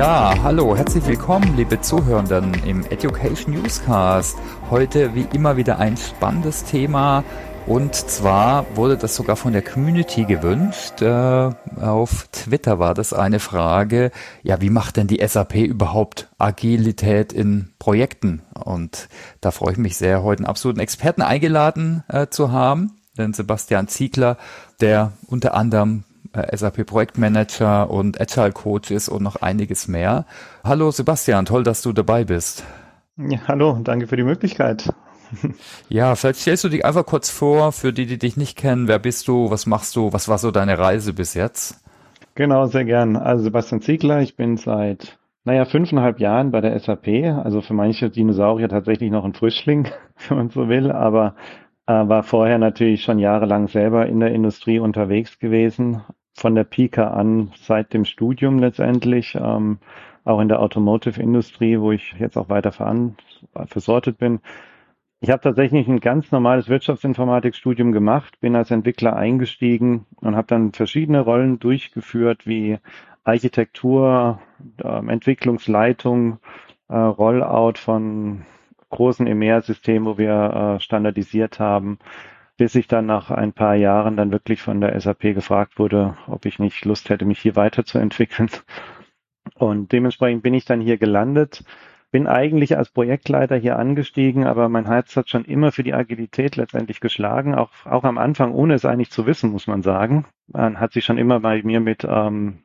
Ja, hallo, herzlich willkommen, liebe Zuhörenden im Education Newscast. Heute wie immer wieder ein spannendes Thema und zwar wurde das sogar von der Community gewünscht. Äh, auf Twitter war das eine Frage, ja, wie macht denn die SAP überhaupt Agilität in Projekten? Und da freue ich mich sehr, heute einen absoluten Experten eingeladen äh, zu haben, den Sebastian Ziegler, der unter anderem äh, SAP Projektmanager und Agile Coach ist und noch einiges mehr. Hallo Sebastian, toll, dass du dabei bist. Ja, hallo, danke für die Möglichkeit. Ja, vielleicht stellst du dich einfach kurz vor, für die, die dich nicht kennen. Wer bist du? Was machst du? Was war so deine Reise bis jetzt? Genau, sehr gern. Also Sebastian Ziegler, ich bin seit, naja, fünfeinhalb Jahren bei der SAP. Also für manche Dinosaurier tatsächlich noch ein Frischling, wenn man so will, aber äh, war vorher natürlich schon jahrelang selber in der Industrie unterwegs gewesen, von der Pika an seit dem Studium letztendlich, ähm, auch in der Automotive-Industrie, wo ich jetzt auch weiter versortet bin. Ich habe tatsächlich ein ganz normales Wirtschaftsinformatikstudium gemacht, bin als Entwickler eingestiegen und habe dann verschiedene Rollen durchgeführt, wie Architektur, äh, Entwicklungsleitung, äh, Rollout von großen EMEA-Systemen, wo wir äh, standardisiert haben, bis ich dann nach ein paar Jahren dann wirklich von der SAP gefragt wurde, ob ich nicht Lust hätte, mich hier weiterzuentwickeln. Und dementsprechend bin ich dann hier gelandet, bin eigentlich als Projektleiter hier angestiegen, aber mein Herz hat schon immer für die Agilität letztendlich geschlagen, auch, auch am Anfang, ohne es eigentlich zu wissen, muss man sagen. Man hat sich schon immer bei mir mit ähm,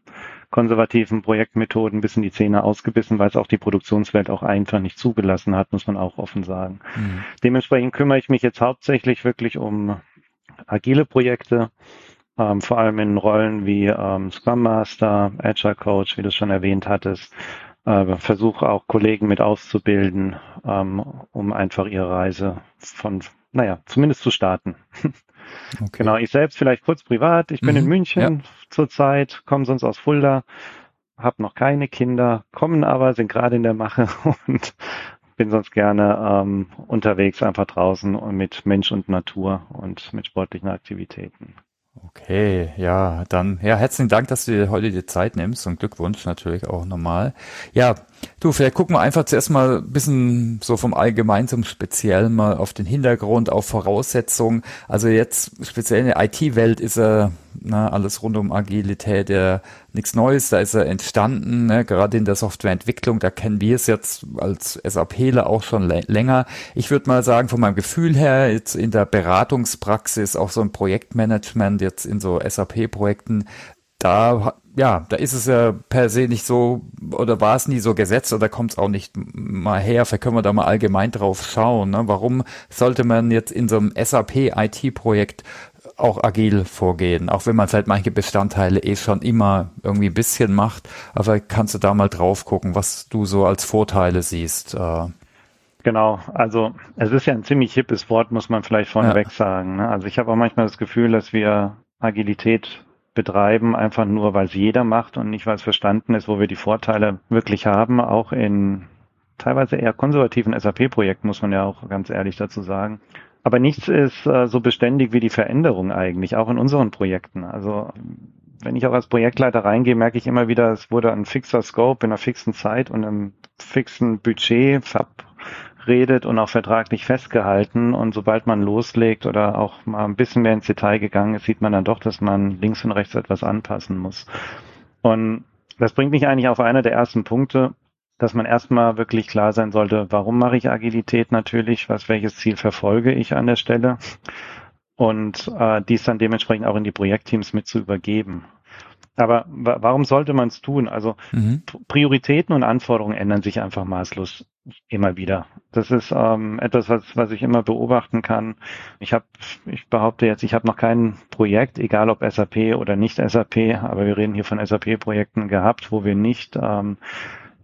konservativen Projektmethoden bis in die Zähne ausgebissen, weil es auch die Produktionswelt auch einfach nicht zugelassen hat, muss man auch offen sagen. Mhm. Dementsprechend kümmere ich mich jetzt hauptsächlich wirklich um agile Projekte, ähm, vor allem in Rollen wie ähm, Scrum Master, Agile Coach, wie du es schon erwähnt hattest. Äh, versuche auch Kollegen mit auszubilden, ähm, um einfach ihre Reise von, naja, zumindest zu starten. Okay. Genau, ich selbst vielleicht kurz privat. Ich bin mhm, in München ja. zurzeit, komme sonst aus Fulda, habe noch keine Kinder, kommen aber, sind gerade in der Mache und bin sonst gerne ähm, unterwegs, einfach draußen und mit Mensch und Natur und mit sportlichen Aktiviiten. Okay, ja, dann, ja, herzlichen Dank, dass du dir heute die Zeit nimmst und Glückwunsch natürlich auch nochmal. Ja, du, vielleicht gucken wir einfach zuerst mal ein bisschen so vom Allgemeinen zum Speziellen mal auf den Hintergrund, auf Voraussetzungen. Also jetzt speziell in der IT-Welt ist er, na, alles rund um Agilität, ja, nichts Neues, da ist er entstanden, ne? gerade in der Softwareentwicklung, da kennen wir es jetzt als SAPler auch schon länger. Ich würde mal sagen, von meinem Gefühl her, jetzt in der Beratungspraxis, auch so im Projektmanagement, jetzt in so SAP-Projekten, da ja, da ist es ja per se nicht so, oder war es nie so gesetzt, oder kommt es auch nicht mal her, vielleicht können wir da mal allgemein drauf schauen. Ne? Warum sollte man jetzt in so einem SAP-IT-Projekt auch agil vorgehen, auch wenn man vielleicht manche Bestandteile eh schon immer irgendwie ein bisschen macht, aber kannst du da mal drauf gucken, was du so als Vorteile siehst. Äh. Genau, also es ist ja ein ziemlich hippes Wort, muss man vielleicht vorneweg ja. sagen. Ne? Also ich habe auch manchmal das Gefühl, dass wir Agilität betreiben, einfach nur, weil es jeder macht und nicht, weil es verstanden ist, wo wir die Vorteile wirklich haben, auch in teilweise eher konservativen SAP-Projekten, muss man ja auch ganz ehrlich dazu sagen. Aber nichts ist äh, so beständig wie die Veränderung eigentlich, auch in unseren Projekten. Also wenn ich auch als Projektleiter reingehe, merke ich immer wieder, es wurde ein fixer Scope in einer fixen Zeit und einem fixen Budget verabredet und auch vertraglich festgehalten. Und sobald man loslegt oder auch mal ein bisschen mehr ins Detail gegangen ist, sieht man dann doch, dass man links und rechts etwas anpassen muss. Und das bringt mich eigentlich auf einer der ersten Punkte, dass man erstmal wirklich klar sein sollte, warum mache ich Agilität natürlich, was welches Ziel verfolge ich an der Stelle und äh, dies dann dementsprechend auch in die Projektteams mit zu übergeben. Aber warum sollte man es tun? Also mhm. Prioritäten und Anforderungen ändern sich einfach maßlos immer wieder. Das ist ähm, etwas, was, was ich immer beobachten kann. Ich habe, ich behaupte jetzt, ich habe noch kein Projekt, egal ob SAP oder nicht SAP, aber wir reden hier von SAP-Projekten gehabt, wo wir nicht ähm,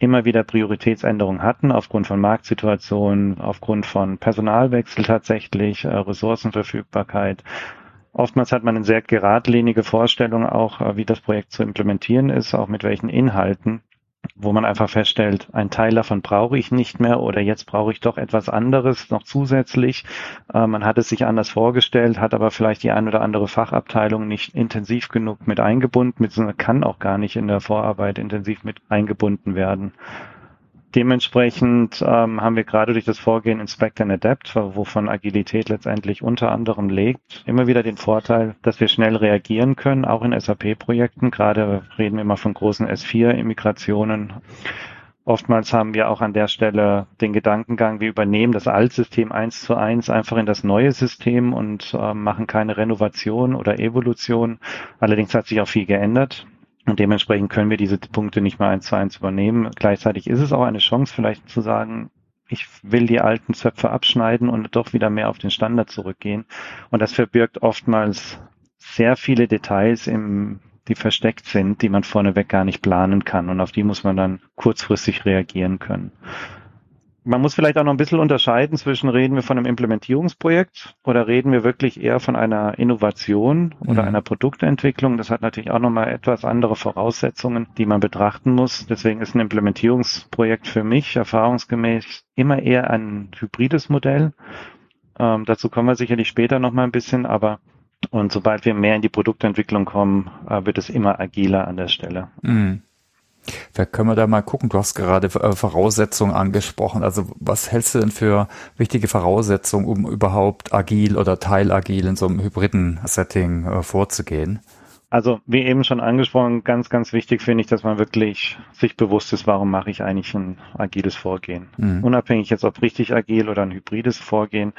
immer wieder Prioritätsänderungen hatten, aufgrund von Marktsituationen, aufgrund von Personalwechsel tatsächlich, äh, Ressourcenverfügbarkeit. Oftmals hat man eine sehr geradlinige Vorstellung auch, äh, wie das Projekt zu implementieren ist, auch mit welchen Inhalten. Wo man einfach feststellt, ein Teil davon brauche ich nicht mehr oder jetzt brauche ich doch etwas anderes noch zusätzlich. Äh, man hat es sich anders vorgestellt, hat aber vielleicht die ein oder andere Fachabteilung nicht intensiv genug mit eingebunden, beziehungsweise kann auch gar nicht in der Vorarbeit intensiv mit eingebunden werden. Dementsprechend ähm, haben wir gerade durch das Vorgehen Inspect and Adapt, wovon Agilität letztendlich unter anderem legt, immer wieder den Vorteil, dass wir schnell reagieren können, auch in SAP-Projekten. Gerade reden wir immer von großen S4-Immigrationen. Oftmals haben wir auch an der Stelle den Gedankengang, wir übernehmen das Altsystem eins zu eins einfach in das neue System und äh, machen keine Renovation oder Evolution. Allerdings hat sich auch viel geändert. Und dementsprechend können wir diese Punkte nicht mal eins zu eins übernehmen. Gleichzeitig ist es auch eine Chance, vielleicht zu sagen, ich will die alten Zöpfe abschneiden und doch wieder mehr auf den Standard zurückgehen. Und das verbirgt oftmals sehr viele Details im, die versteckt sind, die man vorneweg gar nicht planen kann. Und auf die muss man dann kurzfristig reagieren können. Man muss vielleicht auch noch ein bisschen unterscheiden zwischen reden wir von einem Implementierungsprojekt oder reden wir wirklich eher von einer Innovation oder mhm. einer Produktentwicklung. Das hat natürlich auch nochmal etwas andere Voraussetzungen, die man betrachten muss. Deswegen ist ein Implementierungsprojekt für mich erfahrungsgemäß immer eher ein hybrides Modell. Ähm, dazu kommen wir sicherlich später nochmal ein bisschen, aber und sobald wir mehr in die Produktentwicklung kommen, äh, wird es immer agiler an der Stelle. Mhm. Vielleicht können wir da mal gucken. Du hast gerade äh, Voraussetzungen angesprochen. Also was hältst du denn für wichtige Voraussetzungen, um überhaupt agil oder teilagil in so einem hybriden Setting äh, vorzugehen? Also wie eben schon angesprochen, ganz, ganz wichtig finde ich, dass man wirklich sich bewusst ist, warum mache ich eigentlich ein agiles Vorgehen. Mhm. Unabhängig jetzt ob richtig agil oder ein hybrides Vorgehen.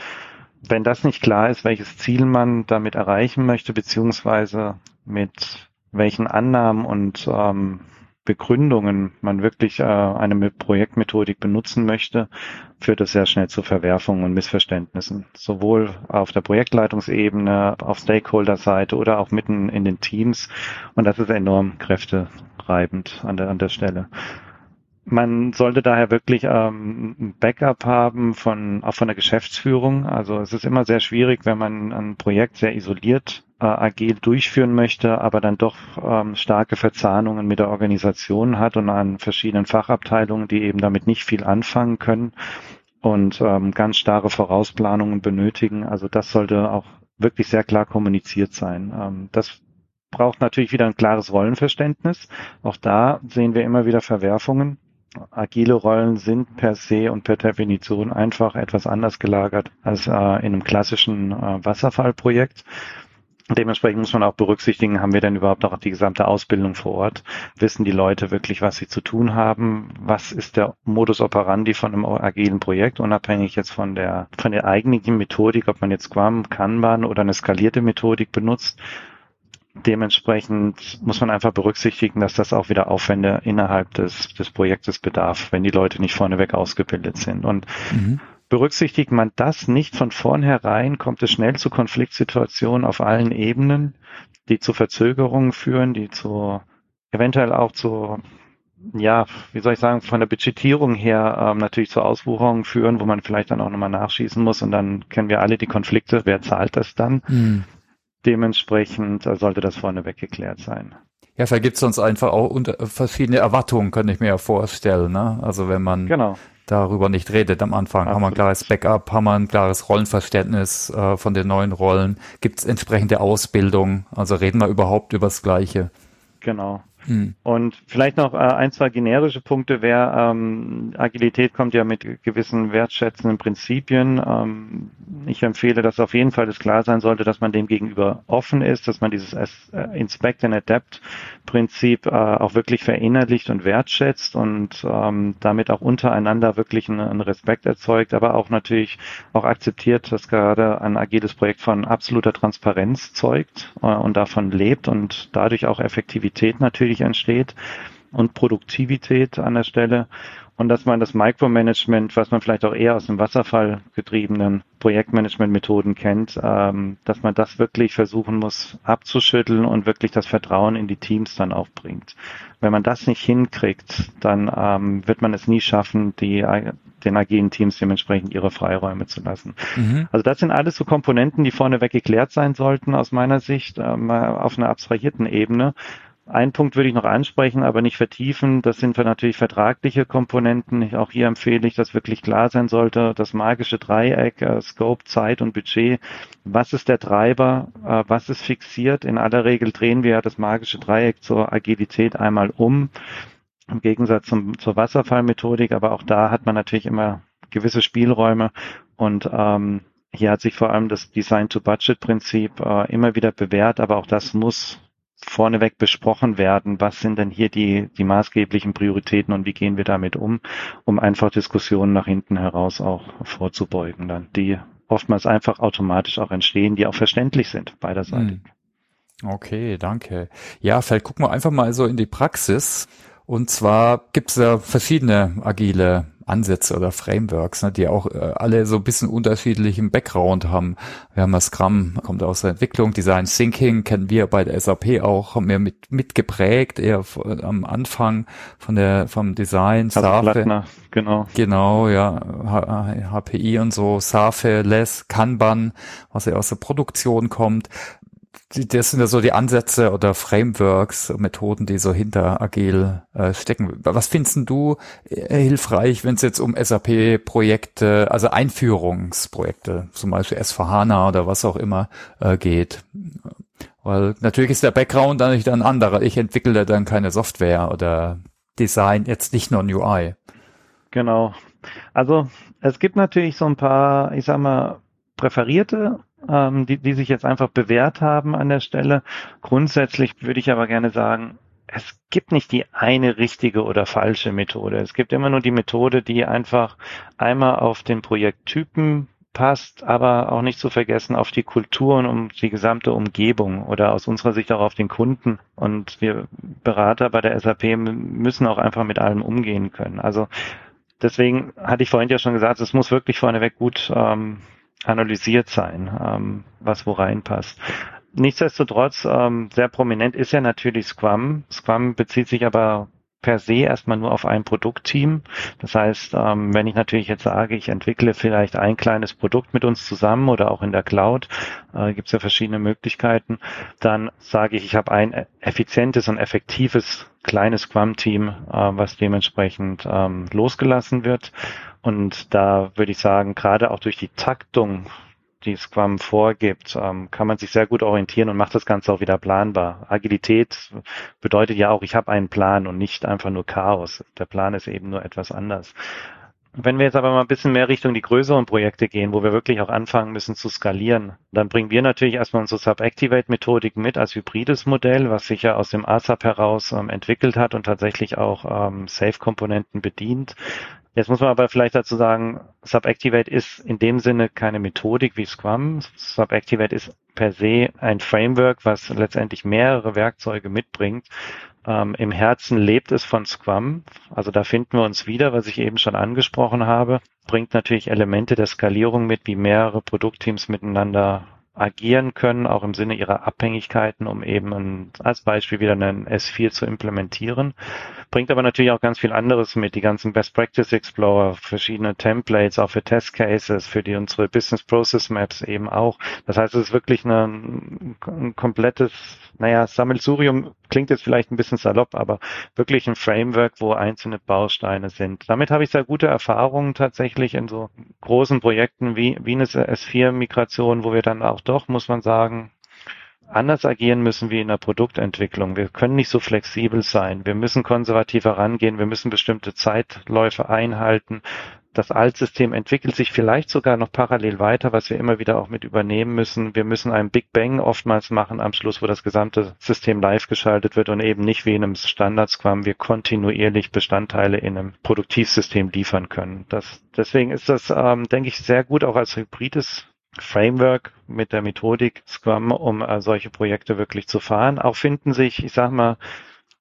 Wenn das nicht klar ist, welches Ziel man damit erreichen möchte, beziehungsweise mit welchen Annahmen und ähm, Begründungen man wirklich äh, eine Projektmethodik benutzen möchte, führt es sehr schnell zu Verwerfungen und Missverständnissen. Sowohl auf der Projektleitungsebene, auf Stakeholder-Seite oder auch mitten in den Teams. Und das ist enorm kräftereibend an der, an der Stelle. Man sollte daher wirklich ähm, ein Backup haben von auch von der Geschäftsführung. Also es ist immer sehr schwierig, wenn man ein Projekt sehr isoliert äh, agil durchführen möchte, aber dann doch ähm, starke Verzahnungen mit der Organisation hat und an verschiedenen Fachabteilungen, die eben damit nicht viel anfangen können und ähm, ganz starre Vorausplanungen benötigen. Also das sollte auch wirklich sehr klar kommuniziert sein. Ähm, das braucht natürlich wieder ein klares Rollenverständnis. Auch da sehen wir immer wieder Verwerfungen agile Rollen sind per se und per Definition einfach etwas anders gelagert als äh, in einem klassischen äh, Wasserfallprojekt. Dementsprechend muss man auch berücksichtigen, haben wir denn überhaupt auch die gesamte Ausbildung vor Ort? Wissen die Leute wirklich, was sie zu tun haben? Was ist der Modus operandi von einem agilen Projekt, unabhängig jetzt von der, von der eigentlichen Methodik, ob man jetzt Scrum, Kanban oder eine skalierte Methodik benutzt? Dementsprechend muss man einfach berücksichtigen, dass das auch wieder Aufwände innerhalb des, des Projektes bedarf, wenn die Leute nicht vorneweg ausgebildet sind. Und mhm. berücksichtigt man das nicht von vornherein, kommt es schnell zu Konfliktsituationen auf allen Ebenen, die zu Verzögerungen führen, die zu eventuell auch zu ja, wie soll ich sagen, von der Budgetierung her ähm, natürlich zu Auswucherungen führen, wo man vielleicht dann auch nochmal nachschießen muss und dann kennen wir alle die Konflikte, wer zahlt das dann? Mhm. Dementsprechend äh, sollte das vorneweg geklärt sein. Ja, vielleicht gibt es sonst einfach auch unter, verschiedene Erwartungen, könnte ich mir ja vorstellen. Ne? Also wenn man genau. darüber nicht redet am Anfang, Absolut. haben wir ein klares Backup, haben wir ein klares Rollenverständnis äh, von den neuen Rollen, gibt es entsprechende Ausbildung, also reden wir überhaupt über das Gleiche. Genau. Hm. Und vielleicht noch äh, ein, zwei generische Punkte wäre, ähm, Agilität kommt ja mit gewissen wertschätzenden Prinzipien. Ähm, ich empfehle, dass auf jeden Fall das klar sein sollte, dass man dem gegenüber offen ist, dass man dieses äh, Inspect and Adapt Prinzip äh, auch wirklich verinnerlicht und wertschätzt und ähm, damit auch untereinander wirklich einen, einen Respekt erzeugt, aber auch natürlich auch akzeptiert, dass gerade ein agiles Projekt von absoluter Transparenz zeugt äh, und davon lebt und dadurch auch Effektivität natürlich entsteht und Produktivität an der Stelle und dass man das Micromanagement, was man vielleicht auch eher aus dem Wasserfall getriebenen Projektmanagement-Methoden kennt, ähm, dass man das wirklich versuchen muss abzuschütteln und wirklich das Vertrauen in die Teams dann aufbringt. Wenn man das nicht hinkriegt, dann ähm, wird man es nie schaffen, die, den agilen Teams dementsprechend ihre Freiräume zu lassen. Mhm. Also das sind alles so Komponenten, die vorneweg geklärt sein sollten aus meiner Sicht ähm, auf einer abstrahierten Ebene Ein Punkt würde ich noch ansprechen, aber nicht vertiefen. Das sind natürlich vertragliche Komponenten. Auch hier empfehle ich, dass wirklich klar sein sollte, das magische Dreieck, äh, Scope, Zeit und Budget. Was ist der Treiber? Äh, was ist fixiert? In aller Regel drehen wir ja das magische Dreieck zur Agilität einmal um. Im Gegensatz zum, zur Wasserfallmethodik, aber auch da hat man natürlich immer gewisse Spielräume und ähm, hier hat sich vor allem das Design-to-Budget-Prinzip äh, immer wieder bewährt, aber auch das muss vorneweg besprochen werden, was sind denn hier die, die maßgeblichen Prioritäten und wie gehen wir damit um, um einfach Diskussionen nach hinten heraus auch vorzubeugen, dann, die oftmals einfach automatisch auch entstehen, die auch verständlich sind beiderseitig. Hm. Okay, danke. Ja, vielleicht gucken wir einfach mal so in die Praxis. Und zwar gibt es ja verschiedene agile Ansätze oder Frameworks, ne, die auch äh, alle so ein bisschen unterschiedlichen Background haben. Wir haben ja Scrum, kommt aus der Entwicklung, Design Thinking kennen wir bei der SAP auch, haben wir mit, mitgeprägt, eher am Anfang von der, vom Design, also Safe. genau. Genau, ja, HPI und so, Safe, Less, Kanban, was ja aus der Produktion kommt das sind ja so die Ansätze oder Frameworks, Methoden, die so hinter Agil äh, stecken. Was findest du äh, hilfreich, wenn es jetzt um SAP-Projekte, also Einführungsprojekte, zum Beispiel S4HANA oder was auch immer äh, geht? Weil natürlich ist der Background dann nicht ein anderer. Ich entwickle dann keine Software oder Design, jetzt nicht nur ein UI. Genau. Also es gibt natürlich so ein paar, ich sag mal, präferierte ähm, die, die sich jetzt einfach bewährt haben an der Stelle. Grundsätzlich würde ich aber gerne sagen, es gibt nicht die eine richtige oder falsche Methode. Es gibt immer nur die Methode, die einfach einmal auf den Projekttypen passt, aber auch nicht zu vergessen auf die Kulturen um die gesamte Umgebung oder aus unserer Sicht auch auf den Kunden. Und wir Berater bei der SAP müssen auch einfach mit allem umgehen können. Also deswegen hatte ich vorhin ja schon gesagt, es muss wirklich vorneweg gut ähm, analysiert sein, ähm, was wo reinpasst. Nichtsdestotrotz, ähm, sehr prominent ist ja natürlich Scrum. Scrum bezieht sich aber per se erstmal nur auf ein Produktteam. Das heißt, ähm, wenn ich natürlich jetzt sage, ich entwickle vielleicht ein kleines Produkt mit uns zusammen oder auch in der Cloud, äh, gibt es ja verschiedene Möglichkeiten, dann sage ich, ich habe ein effizientes und effektives kleines Scrum-Team, äh, was dementsprechend ähm, losgelassen wird. Und da würde ich sagen, gerade auch durch die Taktung, die Scrum vorgibt, ähm, kann man sich sehr gut orientieren und macht das Ganze auch wieder planbar. Agilität bedeutet ja auch, ich habe einen Plan und nicht einfach nur Chaos. Der Plan ist eben nur etwas anders. Wenn wir jetzt aber mal ein bisschen mehr Richtung die größeren Projekte gehen, wo wir wirklich auch anfangen müssen zu skalieren, dann bringen wir natürlich erstmal unsere Sub-Activate-Methodik mit als hybrides Modell, was sich ja aus dem ASAP heraus ähm, entwickelt hat und tatsächlich auch ähm, Safe-Komponenten bedient. Jetzt muss man aber vielleicht dazu sagen, Subactivate ist in dem Sinne keine Methodik wie Scrum. Subactivate ist per se ein Framework, was letztendlich mehrere Werkzeuge mitbringt. Ähm, Im Herzen lebt es von Scrum. Also da finden wir uns wieder, was ich eben schon angesprochen habe. Bringt natürlich Elemente der Skalierung mit, wie mehrere Produktteams miteinander agieren können, auch im Sinne ihrer Abhängigkeiten, um eben ein, als Beispiel wieder einen S4 zu implementieren. Bringt aber natürlich auch ganz viel anderes mit, die ganzen Best Practice Explorer, verschiedene Templates, auch für Test Cases, für die unsere Business Process Maps eben auch. Das heißt, es ist wirklich eine, ein komplettes, naja, Sammelsurium klingt jetzt vielleicht ein bisschen salopp, aber wirklich ein Framework, wo einzelne Bausteine sind. Damit habe ich sehr gute Erfahrungen tatsächlich in so großen Projekten wie, wie eine S4-Migration, wo wir dann auch doch, muss man sagen, anders agieren müssen wie in der Produktentwicklung. Wir können nicht so flexibel sein. Wir müssen konservativer rangehen. Wir müssen bestimmte Zeitläufe einhalten das Altsystem entwickelt sich vielleicht sogar noch parallel weiter, was wir immer wieder auch mit übernehmen müssen. Wir müssen einen Big Bang oftmals machen am Schluss, wo das gesamte System live geschaltet wird und eben nicht wie in einem Standard-Scrum wir kontinuierlich Bestandteile in einem Produktivsystem liefern können. Das, deswegen ist das, ähm, denke ich, sehr gut auch als hybrides Framework mit der Methodik Scrum, um äh, solche Projekte wirklich zu fahren. Auch finden sich, ich sag mal,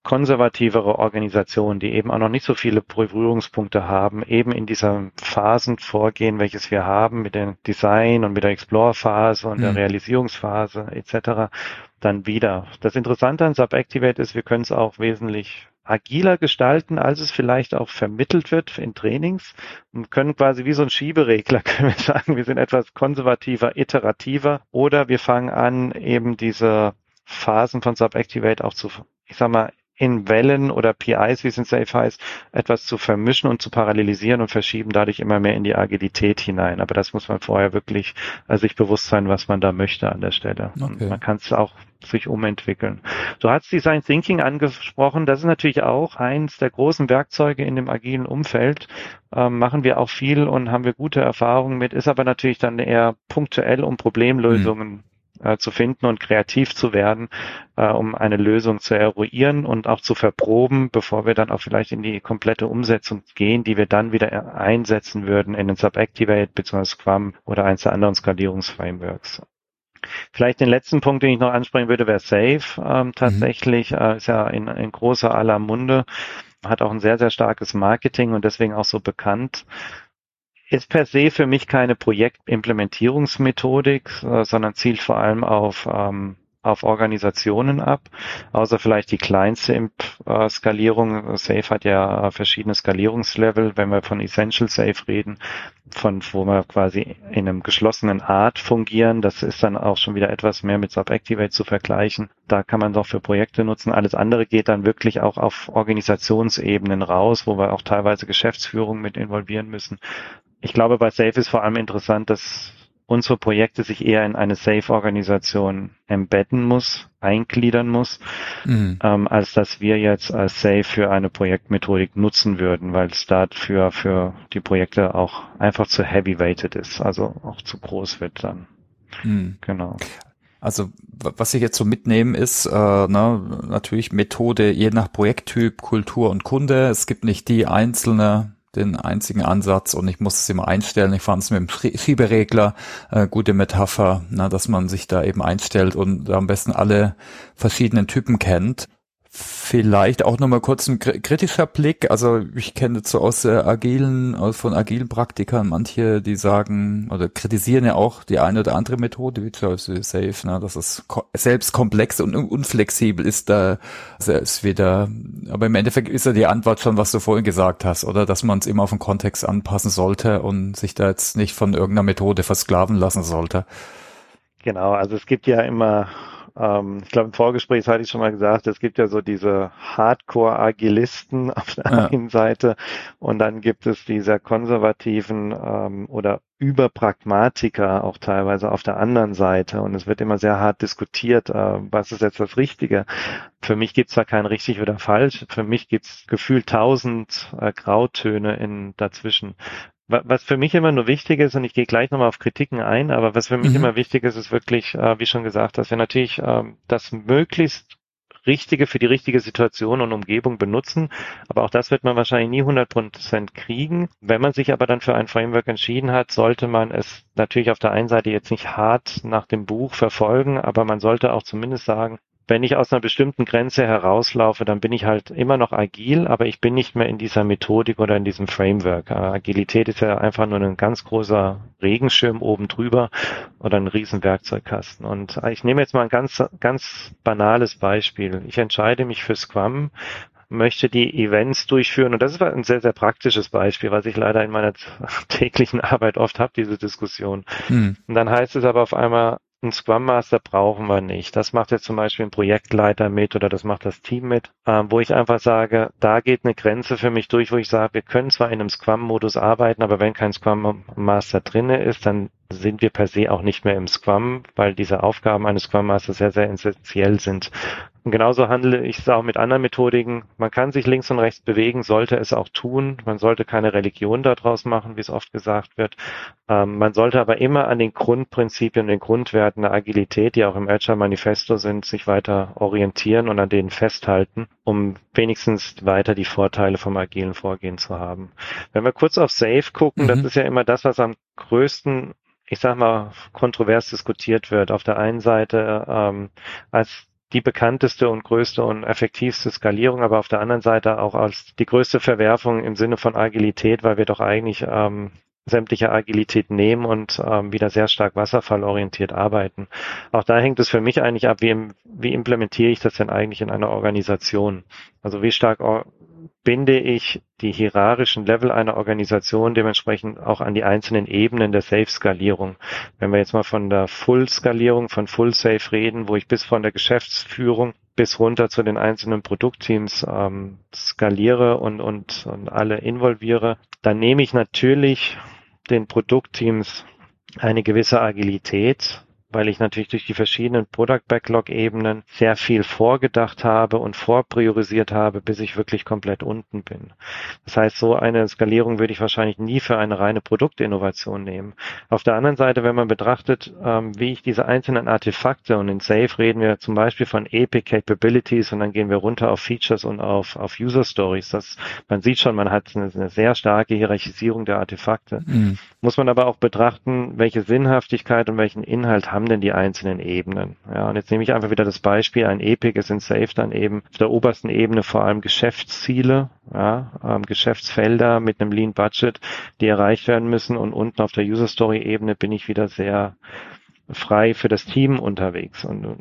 konservativere Organisationen, die eben auch noch nicht so viele Berührungspunkte haben, eben in dieser Phasenvorgehen, welches wir haben mit dem Design und mit der Explore-Phase und mhm. der Realisierungsphase etc., dann wieder. Das Interessante an Subactivate ist, wir können es auch wesentlich agiler gestalten, als es vielleicht auch vermittelt wird in Trainings und können quasi wie so ein Schieberegler, können wir sagen, wir sind etwas konservativer, iterativer oder wir fangen an, eben diese Phasen von Subactivate auch zu ich sag mal, in Wellen oder PIs, wie es in Safe heißt, etwas zu vermischen und zu parallelisieren und verschieben dadurch immer mehr in die Agilität hinein. Aber das muss man vorher wirklich äh, sich bewusst sein, was man da möchte an der Stelle. Okay. Und man kann es auch sich umentwickeln. Du hast Design Thinking angesprochen. Das ist natürlich auch eins der großen Werkzeuge in dem agilen Umfeld. Ähm, machen wir auch viel und haben wir gute Erfahrungen mit, ist aber natürlich dann eher punktuell, um Problemlösungen mhm äh, zu finden und kreativ zu werden, äh, um eine Lösung zu eruieren und auch zu verproben, bevor wir dann auch vielleicht in die komplette Umsetzung gehen, die wir dann wieder einsetzen würden in den Subactivate bzw. Scrum oder eins der anderen Skalierungsframeworks. Vielleicht den letzten Punkt, den ich noch ansprechen würde, wäre Safe. Ähm, mhm. tatsächlich äh, ist ja in, in großer aller Munde, hat auch ein sehr, sehr starkes Marketing und deswegen auch so bekannt ist per se für mich keine Projektimplementierungsmethodik, äh, sondern zielt vor allem auf, ähm, auf Organisationen ab, außer vielleicht die kleinste Imp äh, Skalierung. Safe hat ja verschiedene Skalierungslevel, wenn wir von Essential Safe reden, von wo wir quasi in einem geschlossenen Art fungieren. Das ist dann auch schon wieder etwas mehr mit Subactivate zu vergleichen. Da kann man doch für Projekte nutzen. Alles andere geht dann wirklich auch auf Organisationsebenen raus, wo wir auch teilweise Geschäftsführung mit involvieren müssen ich glaube, bei Safe ist vor allem interessant, dass unsere Projekte sich eher in eine Safe-Organisation embedden muss, eingliedern muss, mhm. ähm, als dass wir jetzt als Safe für eine Projektmethodik nutzen würden, weil es dafür für die Projekte auch einfach zu heavy-weighted ist, also auch zu groß wird dann. Mhm. Genau. Also was ich jetzt so mitnehmen ist, äh, ne, natürlich Methode je nach Projekttyp, Kultur und Kunde. Es gibt nicht die einzelne den einzigen Ansatz und ich muss es immer einstellen. Ich fand es mit dem Schieberegler äh, gute Metapher, na, dass man sich da eben einstellt und am besten alle verschiedenen Typen kennt. Vielleicht auch nochmal kurz ein kritischer Blick. Also ich kenne so aus äh, agilen, von agilen Praktikern manche, die sagen oder kritisieren ja auch die eine oder andere Methode, wie zum Beispiel Safe, ne, dass es selbst komplex und unflexibel ist. Da ist wieder, aber im Endeffekt ist ja die Antwort schon, was du vorhin gesagt hast, oder dass man es immer auf den Kontext anpassen sollte und sich da jetzt nicht von irgendeiner Methode versklaven lassen sollte. Genau, also es gibt ja immer ähm, ich glaube, im Vorgespräch hatte ich schon mal gesagt, es gibt ja so diese Hardcore-Agilisten auf der ja. einen Seite und dann gibt es diese konservativen ähm, oder Überpragmatiker auch teilweise auf der anderen Seite und es wird immer sehr hart diskutiert, äh, was ist jetzt das Richtige. Für mich gibt es da kein richtig oder falsch. Für mich gibt es gefühlt tausend äh, Grautöne in dazwischen was für mich immer nur wichtig ist, und ich gehe gleich nochmal auf Kritiken ein, aber was für mich mhm. immer wichtig ist, ist wirklich, äh, wie schon gesagt, dass wir natürlich äh, das möglichst Richtige für die richtige Situation und Umgebung benutzen. Aber auch das wird man wahrscheinlich nie 100% kriegen. Wenn man sich aber dann für ein Framework entschieden hat, sollte man es natürlich auf der einen Seite jetzt nicht hart nach dem Buch verfolgen, aber man sollte auch zumindest sagen, wenn ich aus einer bestimmten Grenze herauslaufe, dann bin ich halt immer noch agil, aber ich bin nicht mehr in dieser Methodik oder in diesem Framework. Äh, Agilität ist ja einfach nur ein ganz großer Regenschirm oben drüber oder ein riesen Werkzeugkasten. Und äh, ich nehme jetzt mal ein ganz, ganz banales Beispiel. Ich entscheide mich für Scrum, möchte die Events durchführen. Und das ist ein sehr, sehr praktisches Beispiel, was ich leider in meiner täglichen Arbeit oft habe, diese Diskussion. Hm. Und dann heißt es aber auf einmal, ein Scrum Master brauchen wir nicht. Das macht jetzt zum Beispiel ein Projektleiter mit oder das macht das Team mit, ähm, wo ich einfach sage, da geht eine Grenze für mich durch, wo ich sage, wir können zwar in einem Scrum-Modus arbeiten, aber wenn kein Scrum Master drinne ist, dann sind wir per se auch nicht mehr im Scrum, weil diese Aufgaben eines Scrum Masters sehr, sehr essentiell sind. Und genauso handle ich es auch mit anderen Methodiken. Man kann sich links und rechts bewegen, sollte es auch tun. Man sollte keine Religion daraus machen, wie es oft gesagt wird. Ähm, man sollte aber immer an den Grundprinzipien, den Grundwerten der Agilität, die auch im Agile Manifesto sind, sich weiter orientieren und an denen festhalten, um wenigstens weiter die Vorteile vom agilen Vorgehen zu haben. Wenn wir kurz auf Safe gucken, mhm. das ist ja immer das, was am größten ich sag mal, kontrovers diskutiert wird. Auf der einen Seite ähm, als die bekannteste und größte und effektivste Skalierung, aber auf der anderen Seite auch als die größte Verwerfung im Sinne von Agilität, weil wir doch eigentlich ähm, sämtliche Agilität nehmen und ähm, wieder sehr stark wasserfallorientiert arbeiten. Auch da hängt es für mich eigentlich ab, wie, wie implementiere ich das denn eigentlich in einer Organisation? Also wie stark binde ich die hierarchischen Level einer Organisation dementsprechend auch an die einzelnen Ebenen der Safe-Skalierung. Wenn wir jetzt mal von der Full-Skalierung, von Full-Safe reden, wo ich bis von der Geschäftsführung bis runter zu den einzelnen Produktteams ähm, skaliere und, und, und alle involviere, dann nehme ich natürlich den Produktteams eine gewisse Agilität weil ich natürlich durch die verschiedenen Product Backlog Ebenen sehr viel vorgedacht habe und vorpriorisiert habe, bis ich wirklich komplett unten bin. Das heißt, so eine Skalierung würde ich wahrscheinlich nie für eine reine Produktinnovation nehmen. Auf der anderen Seite, wenn man betrachtet, ähm, wie ich diese einzelnen Artefakte und in Safe reden wir zum Beispiel von Epic Capabilities und dann gehen wir runter auf Features und auf, auf User Stories. Das, man sieht schon, man hat eine, eine sehr starke Hierarchisierung der Artefakte. Mhm. Muss man aber auch betrachten, welche Sinnhaftigkeit und welchen Inhalt haben haben denn die einzelnen Ebenen? Ja, und jetzt nehme ich einfach wieder das Beispiel, ein Epic ist in Safe dann eben auf der obersten Ebene vor allem Geschäftsziele, ja, ähm, Geschäftsfelder mit einem Lean Budget, die erreicht werden müssen und unten auf der User Story Ebene bin ich wieder sehr frei für das Team unterwegs und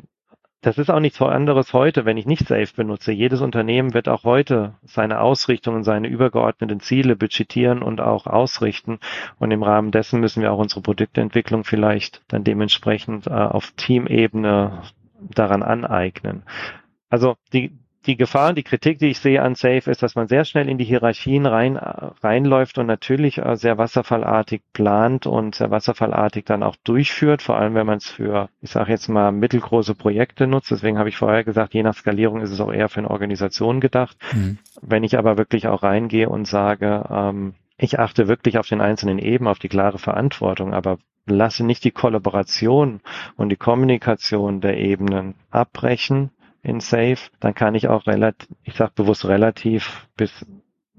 das ist auch nichts anderes heute, wenn ich nicht Safe benutze. Jedes Unternehmen wird auch heute seine Ausrichtung und seine übergeordneten Ziele budgetieren und auch ausrichten. Und im Rahmen dessen müssen wir auch unsere Produktentwicklung vielleicht dann dementsprechend äh, auf Teamebene daran aneignen. Also die, die Gefahr und die Kritik, die ich sehe an Safe, ist, dass man sehr schnell in die Hierarchien rein, reinläuft und natürlich äh, sehr wasserfallartig plant und sehr wasserfallartig dann auch durchführt, vor allem wenn man es für, ich sage jetzt mal, mittelgroße Projekte nutzt. Deswegen habe ich vorher gesagt, je nach Skalierung ist es auch eher für eine Organisation gedacht. Mhm. Wenn ich aber wirklich auch reingehe und sage, ähm, ich achte wirklich auf den einzelnen Ebenen, auf die klare Verantwortung, aber lasse nicht die Kollaboration und die Kommunikation der Ebenen abbrechen, in Safe, dann kann ich auch relativ, ich sage bewusst relativ bis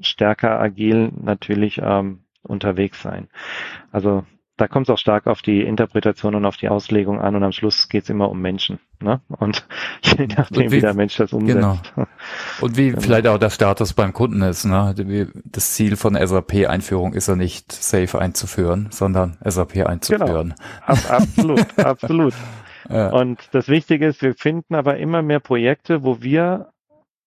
stärker agil natürlich ähm, unterwegs sein. Also da kommt es auch stark auf die Interpretation und auf die Auslegung an und am Schluss geht es immer um Menschen. Ne? Und je nachdem, wie, wie, der Mensch das umsetzt. Genau. Und wie genau. vielleicht auch der Status beim Kunden ist. Ne? Das Ziel von SAP-Einführung ist ja nicht Safe einzuführen, sondern SAP einzuführen. Genau. absolut, absolut. Und das Wichtige ist, wir finden aber immer mehr Projekte, wo wir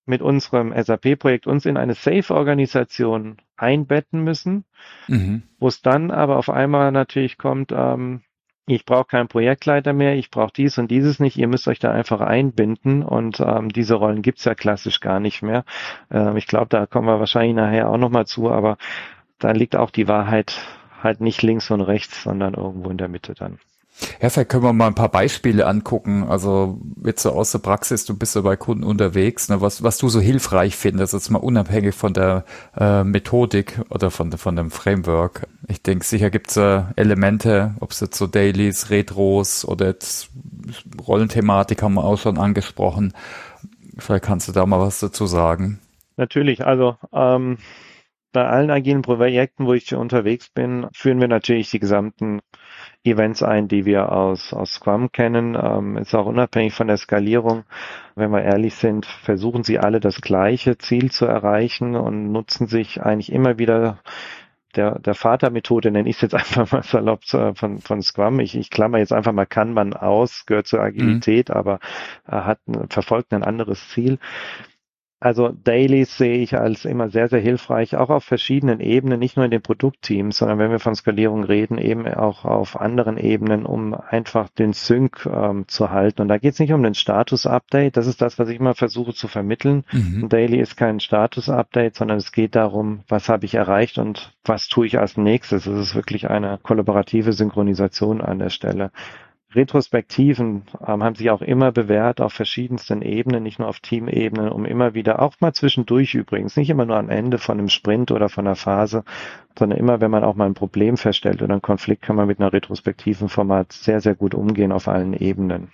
mit unserem SAP-Projekt uns in eine Safe-Organisation einbetten müssen, mhm. wo es dann aber auf einmal natürlich kommt, ähm, ich brauche keinen Projektleiter mehr, ich brauche dies und dieses nicht, ihr müsst euch da einfach einbinden und ähm, diese Rollen gibt's ja klassisch gar nicht mehr. Ähm, ich glaube, da kommen wir wahrscheinlich nachher auch nochmal zu, aber da liegt auch die Wahrheit halt nicht links und rechts, sondern irgendwo in der Mitte dann. Ja, vielleicht können wir mal ein paar Beispiele angucken. Also jetzt so aus der Praxis, du bist ja bei Kunden unterwegs, ne, was, was du so hilfreich findest, jetzt mal unabhängig von der äh, Methodik oder von, von dem Framework. Ich denke, sicher gibt's äh, Elemente, ob es jetzt so Dailies, Retros oder jetzt Rollenthematik haben wir auch schon angesprochen. Vielleicht kannst du da mal was dazu sagen. Natürlich, also ähm, bei allen agilen Projekten, wo ich unterwegs bin, führen wir natürlich die gesamten Events ein, die wir aus, aus Scrum kennen. Ähm, ist auch unabhängig von der Skalierung. Wenn wir ehrlich sind, versuchen sie alle das gleiche Ziel zu erreichen und nutzen sich eigentlich immer wieder der, der Vatermethode, nenne ich es jetzt einfach mal salopp von, von Scrum. Ich, ich klammer jetzt einfach mal kann man aus, gehört zur Agilität, mhm. aber hat, verfolgt ein anderes Ziel. Also Dailies sehe ich als immer sehr, sehr hilfreich, auch auf verschiedenen Ebenen, nicht nur in den Produktteams, sondern wenn wir von Skalierung reden, eben auch auf anderen Ebenen, um einfach den Sync ähm, zu halten. Und da geht es nicht um den Status-Update, das ist das, was ich immer versuche zu vermitteln. Mhm. Daily ist kein Status-Update, sondern es geht darum, was habe ich erreicht und was tue ich als nächstes. Es ist wirklich eine kollaborative Synchronisation an der Stelle. Retrospektiven ähm, haben sich auch immer bewährt auf verschiedensten Ebenen, nicht nur auf Teamebene, um immer wieder, auch mal zwischendurch übrigens, nicht immer nur am Ende von einem Sprint oder von einer Phase, sondern immer, wenn man auch mal ein Problem feststellt oder einen Konflikt, kann man mit einer retrospektiven Format sehr, sehr gut umgehen auf allen Ebenen.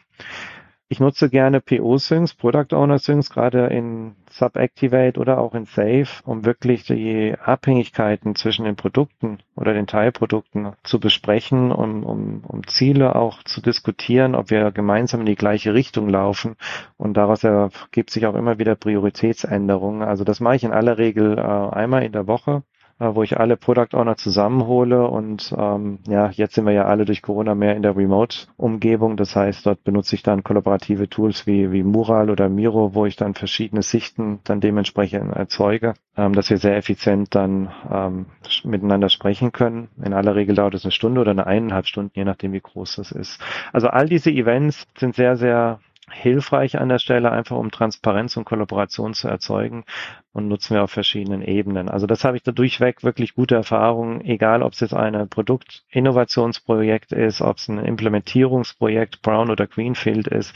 Ich nutze gerne PO-Syncs, Product Owner Syncs, gerade in Subactivate oder auch in Safe, um wirklich die Abhängigkeiten zwischen den Produkten oder den Teilprodukten zu besprechen, um, um, um Ziele auch zu diskutieren, ob wir gemeinsam in die gleiche Richtung laufen. Und daraus ergibt sich auch immer wieder Prioritätsänderungen. Also das mache ich in aller Regel äh, einmal in der Woche wo ich alle Product Owner zusammenhole und ähm, ja, jetzt sind wir ja alle durch Corona mehr in der Remote-Umgebung. Das heißt, dort benutze ich dann kollaborative Tools wie, wie Mural oder Miro, wo ich dann verschiedene Sichten dann dementsprechend erzeuge, ähm, dass wir sehr effizient dann ähm, miteinander sprechen können. In aller Regel dauert es eine Stunde oder eine eineinhalb Stunden, je nachdem wie groß das ist. Also all diese Events sind sehr, sehr hilfreich an der Stelle, einfach um Transparenz und Kollaboration zu erzeugen und nutzen wir auf verschiedenen Ebenen. Also das habe ich da durchweg wirklich gute Erfahrungen, egal ob es jetzt ein Produktinnovationsprojekt ist, ob es ein Implementierungsprojekt Brown oder Greenfield ist.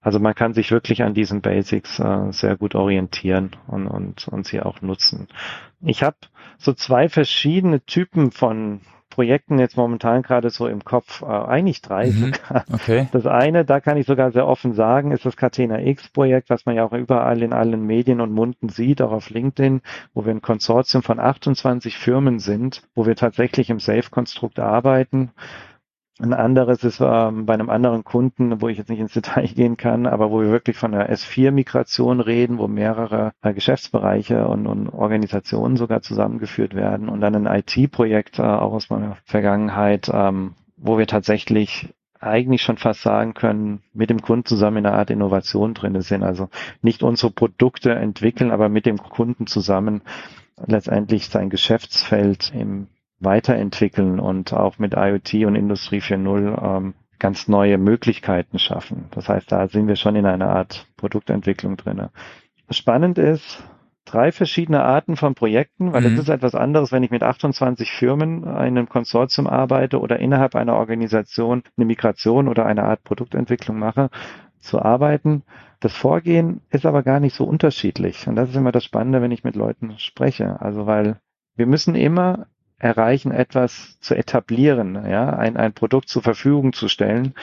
Also man kann sich wirklich an diesen Basics äh, sehr gut orientieren und, und, und sie auch nutzen. Ich habe so zwei verschiedene Typen von Projekten jetzt momentan gerade so im Kopf, äh, eigentlich drei mhm, sogar. Okay. Das eine, da kann ich sogar sehr offen sagen, ist das Catena X Projekt, was man ja auch überall in allen Medien und Munden sieht, auch auf LinkedIn, wo wir ein Konsortium von 28 Firmen sind, wo wir tatsächlich im Safe-Konstrukt arbeiten ein anderes ist ähm, bei einem anderen Kunden, wo ich jetzt nicht ins Detail gehen kann, aber wo wir wirklich von der S4-Migration reden, wo mehrere äh, Geschäftsbereiche und, und, Organisationen sogar zusammengeführt werden und dann ein IT-Projekt äh, auch aus meiner Vergangenheit, ähm, wo wir tatsächlich eigentlich schon fast sagen können, mit dem Kunden zusammen in einer Art Innovation drin sind. Also nicht unsere Produkte entwickeln, aber mit dem Kunden zusammen letztendlich sein Geschäftsfeld im weiterentwickeln und auch mit IoT und Industrie 4.0 ähm, ganz neue Möglichkeiten schaffen. Das heißt, da sind wir schon in einer Art Produktentwicklung drinne. Spannend ist, drei verschiedene Arten von Projekten, weil es mhm. ist etwas anderes, wenn ich mit 28 Firmen in einem Konsortium arbeite oder innerhalb einer Organisation eine Migration oder eine Art Produktentwicklung mache, zu arbeiten. Das Vorgehen ist aber gar nicht so unterschiedlich. Und das ist immer das Spannende, wenn ich mit Leuten spreche. Also weil wir müssen immer erreichen, etwas zu etablieren, ja, ein, ein Produkt zur Verfügung zu stellen.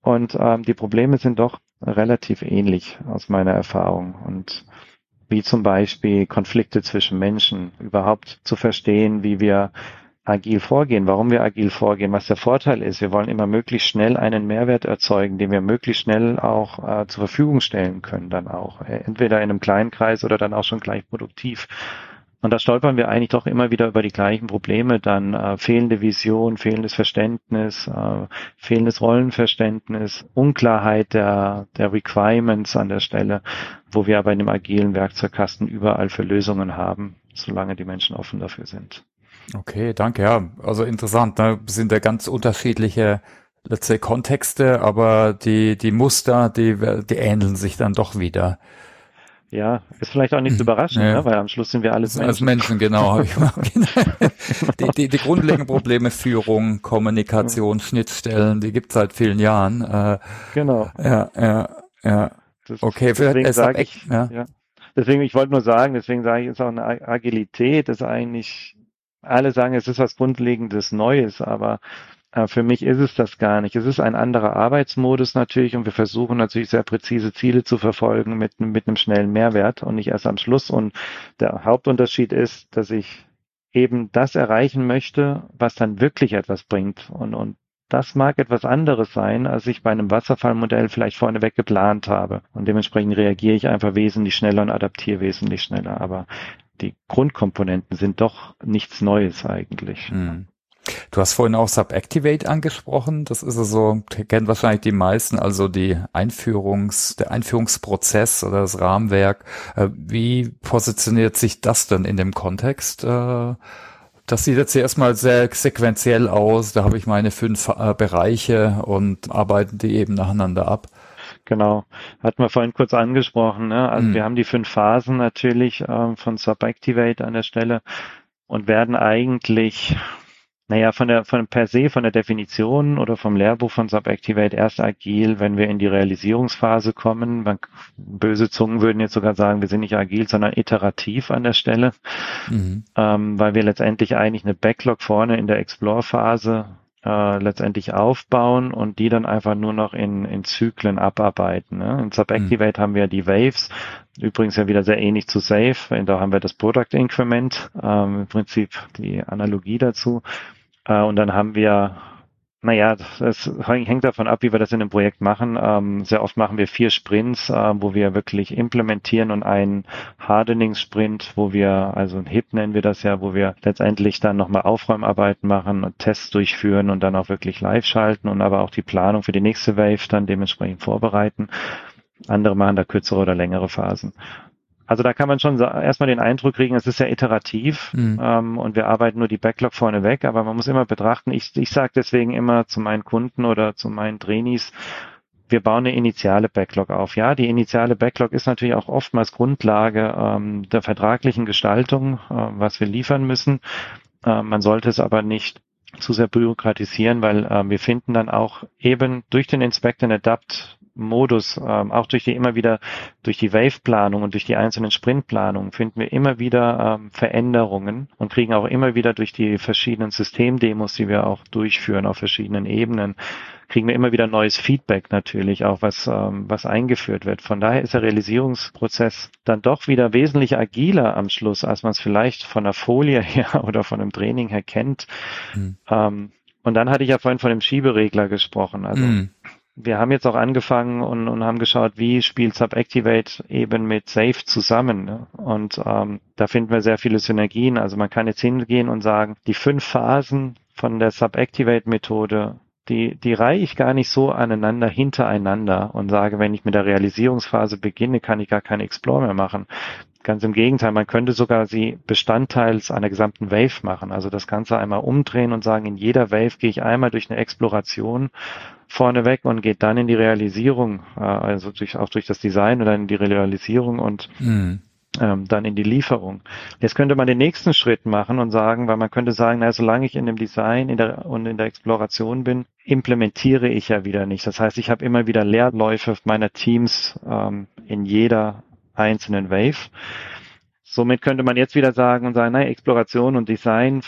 Und ähm, die Probleme sind doch relativ ähnlich aus meiner Erfahrung. Und wie zum Beispiel Konflikte zwischen Menschen, überhaupt zu verstehen, wie wir agil vorgehen, warum wir agil vorgehen, was der Vorteil ist. Wir wollen immer möglichst schnell einen Mehrwert erzeugen, den wir möglichst schnell auch äh, zur Verfügung stellen können, dann auch. Äh, entweder in einem kleinen Kreis oder dann auch schon gleich produktiv. Und da stolpern wir eigentlich doch immer wieder über die gleichen Probleme, dann äh, fehlende Vision, fehlendes Verständnis, äh, fehlendes Rollenverständnis, Unklarheit der, der Requirements an der Stelle, wo wir aber in dem agilen Werkzeugkasten überall für Lösungen haben, solange die Menschen offen dafür sind. Okay, danke. Ja, also interessant. Ne? Sind ja ganz unterschiedliche say, Kontexte, aber die, die Muster, die, die ähneln sich dann doch wieder. Ja, ist vielleicht auch nicht zu überraschen, ja. ne? weil am Schluss sind wir alles Menschen. Als Menschen, genau. die, die, die grundlegenden Probleme, Führung, Kommunikation, ja. Schnittstellen, die gibt's seit vielen Jahren. Äh, genau. Ja, ja, ja. Das, okay, deswegen sage ich, ja. ja. Deswegen, ich wollte nur sagen, deswegen sage ich, ist auch eine Agilität, ist eigentlich, alle sagen, es ist was Grundlegendes Neues, aber für mich ist es das gar nicht. Es ist ein anderer Arbeitsmodus natürlich und wir versuchen natürlich sehr präzise Ziele zu verfolgen mit, mit einem schnellen Mehrwert und nicht erst am Schluss. Und der Hauptunterschied ist, dass ich eben das erreichen möchte, was dann wirklich etwas bringt. Und, und das mag etwas anderes sein, als ich bei einem Wasserfallmodell vielleicht vorneweg geplant habe. Und dementsprechend reagiere ich einfach wesentlich schneller und adaptiere wesentlich schneller. Aber die Grundkomponenten sind doch nichts Neues eigentlich. Mhm. Du hast vorhin auch Subactivate angesprochen. Das ist also, kennen wahrscheinlich die meisten, also die Einführungs, der Einführungsprozess oder das Rahmenwerk. Äh, wie positioniert sich das denn in dem Kontext? Äh, das sieht jetzt erstmal sehr sequenziell aus. Da habe ich meine fünf äh, Bereiche und arbeiten die eben nacheinander ab. Genau, hatten wir vorhin kurz angesprochen. Ne? Also mhm. wir haben die fünf Phasen natürlich äh, von Subactivate an der Stelle und werden eigentlich naja, von der, von per se, von der Definition oder vom Lehrbuch von Subactivate erst agil, wenn wir in die Realisierungsphase kommen. Man, böse Zungen würden jetzt sogar sagen, wir sind nicht agil, sondern iterativ an der Stelle, mhm. ähm, weil wir letztendlich eigentlich eine Backlog vorne in der Explore-Phase äh, letztendlich aufbauen und die dann einfach nur noch in, in Zyklen abarbeiten. Ne? In Subactivate mhm. haben wir die Waves, übrigens ja wieder sehr ähnlich zu Safe, da haben wir das Product Increment, ähm, im Prinzip die Analogie dazu. Äh, und dann haben wir, naja, es hängt davon ab, wie wir das in einem Projekt machen. Ähm, sehr oft machen wir vier Sprints, äh, wo wir wirklich implementieren und einen Hardening-Sprint, wo wir, also ein HIP nennen wir das ja, wo wir letztendlich dann nochmal Aufräumarbeiten machen und Tests durchführen und dann auch wirklich live schalten und aber auch die Planung für die nächste Wave dann dementsprechend vorbereiten. Andere machen da kürzere oder längere Phasen. Also da kann man schon erstmal den Eindruck kriegen, es ist ja iterativ mhm. ähm, und wir arbeiten nur die Backlog vorne weg, aber man muss immer betrachten, ich, ich sage deswegen immer zu meinen Kunden oder zu meinen Trainees, wir bauen eine initiale Backlog auf. Ja, die initiale Backlog ist natürlich auch oftmals Grundlage ähm, der vertraglichen Gestaltung, äh, was wir liefern müssen. Äh, man sollte es aber nicht zu sehr bürokratisieren, weil äh, wir finden dann auch eben durch den Inspect and Adapt Modus, ähm, auch durch die immer wieder, durch die Wave-Planung und durch die einzelnen Sprint-Planungen finden wir immer wieder ähm, Veränderungen und kriegen auch immer wieder durch die verschiedenen Systemdemos, die wir auch durchführen auf verschiedenen Ebenen, kriegen wir immer wieder neues Feedback natürlich, auch was, ähm, was eingeführt wird. Von daher ist der Realisierungsprozess dann doch wieder wesentlich agiler am Schluss, als man es vielleicht von der Folie her oder von einem Training her kennt. Mhm. Ähm, und dann hatte ich ja vorhin von dem Schieberegler gesprochen. Also mhm wir haben jetzt auch angefangen und, und haben geschaut, wie spielt Subactivate eben mit Safe zusammen. Ne? Und ähm, da finden wir sehr viele Synergien. Also man kann jetzt hingehen und sagen, die fünf Phasen von der Subactivate-Methode, die, die reihe ich gar nicht so aneinander hintereinander und sage, wenn ich mit der Realisierungsphase beginne, kann ich gar keinen Explore mehr machen. Ganz im Gegenteil, man könnte sogar sie Bestandteils einer gesamten Wave machen. Also das Ganze einmal umdrehen und sagen, in jeder Wave gehe ich einmal durch eine Exploration vorneweg und geht dann in die Realisierung, äh, also durch, auch durch das Design und dann in die Realisierung und mhm. ähm, dann in die Lieferung. Jetzt könnte man den nächsten Schritt machen und sagen, weil man könnte sagen, na, solange ich in dem Design in der, und in der Exploration bin, implementiere ich ja wieder nicht. Das heißt, ich habe immer wieder Leerläufe meiner Teams ähm, in jeder einzelnen Wave. Somit könnte man jetzt wieder sagen und sagen, naja, Exploration und Design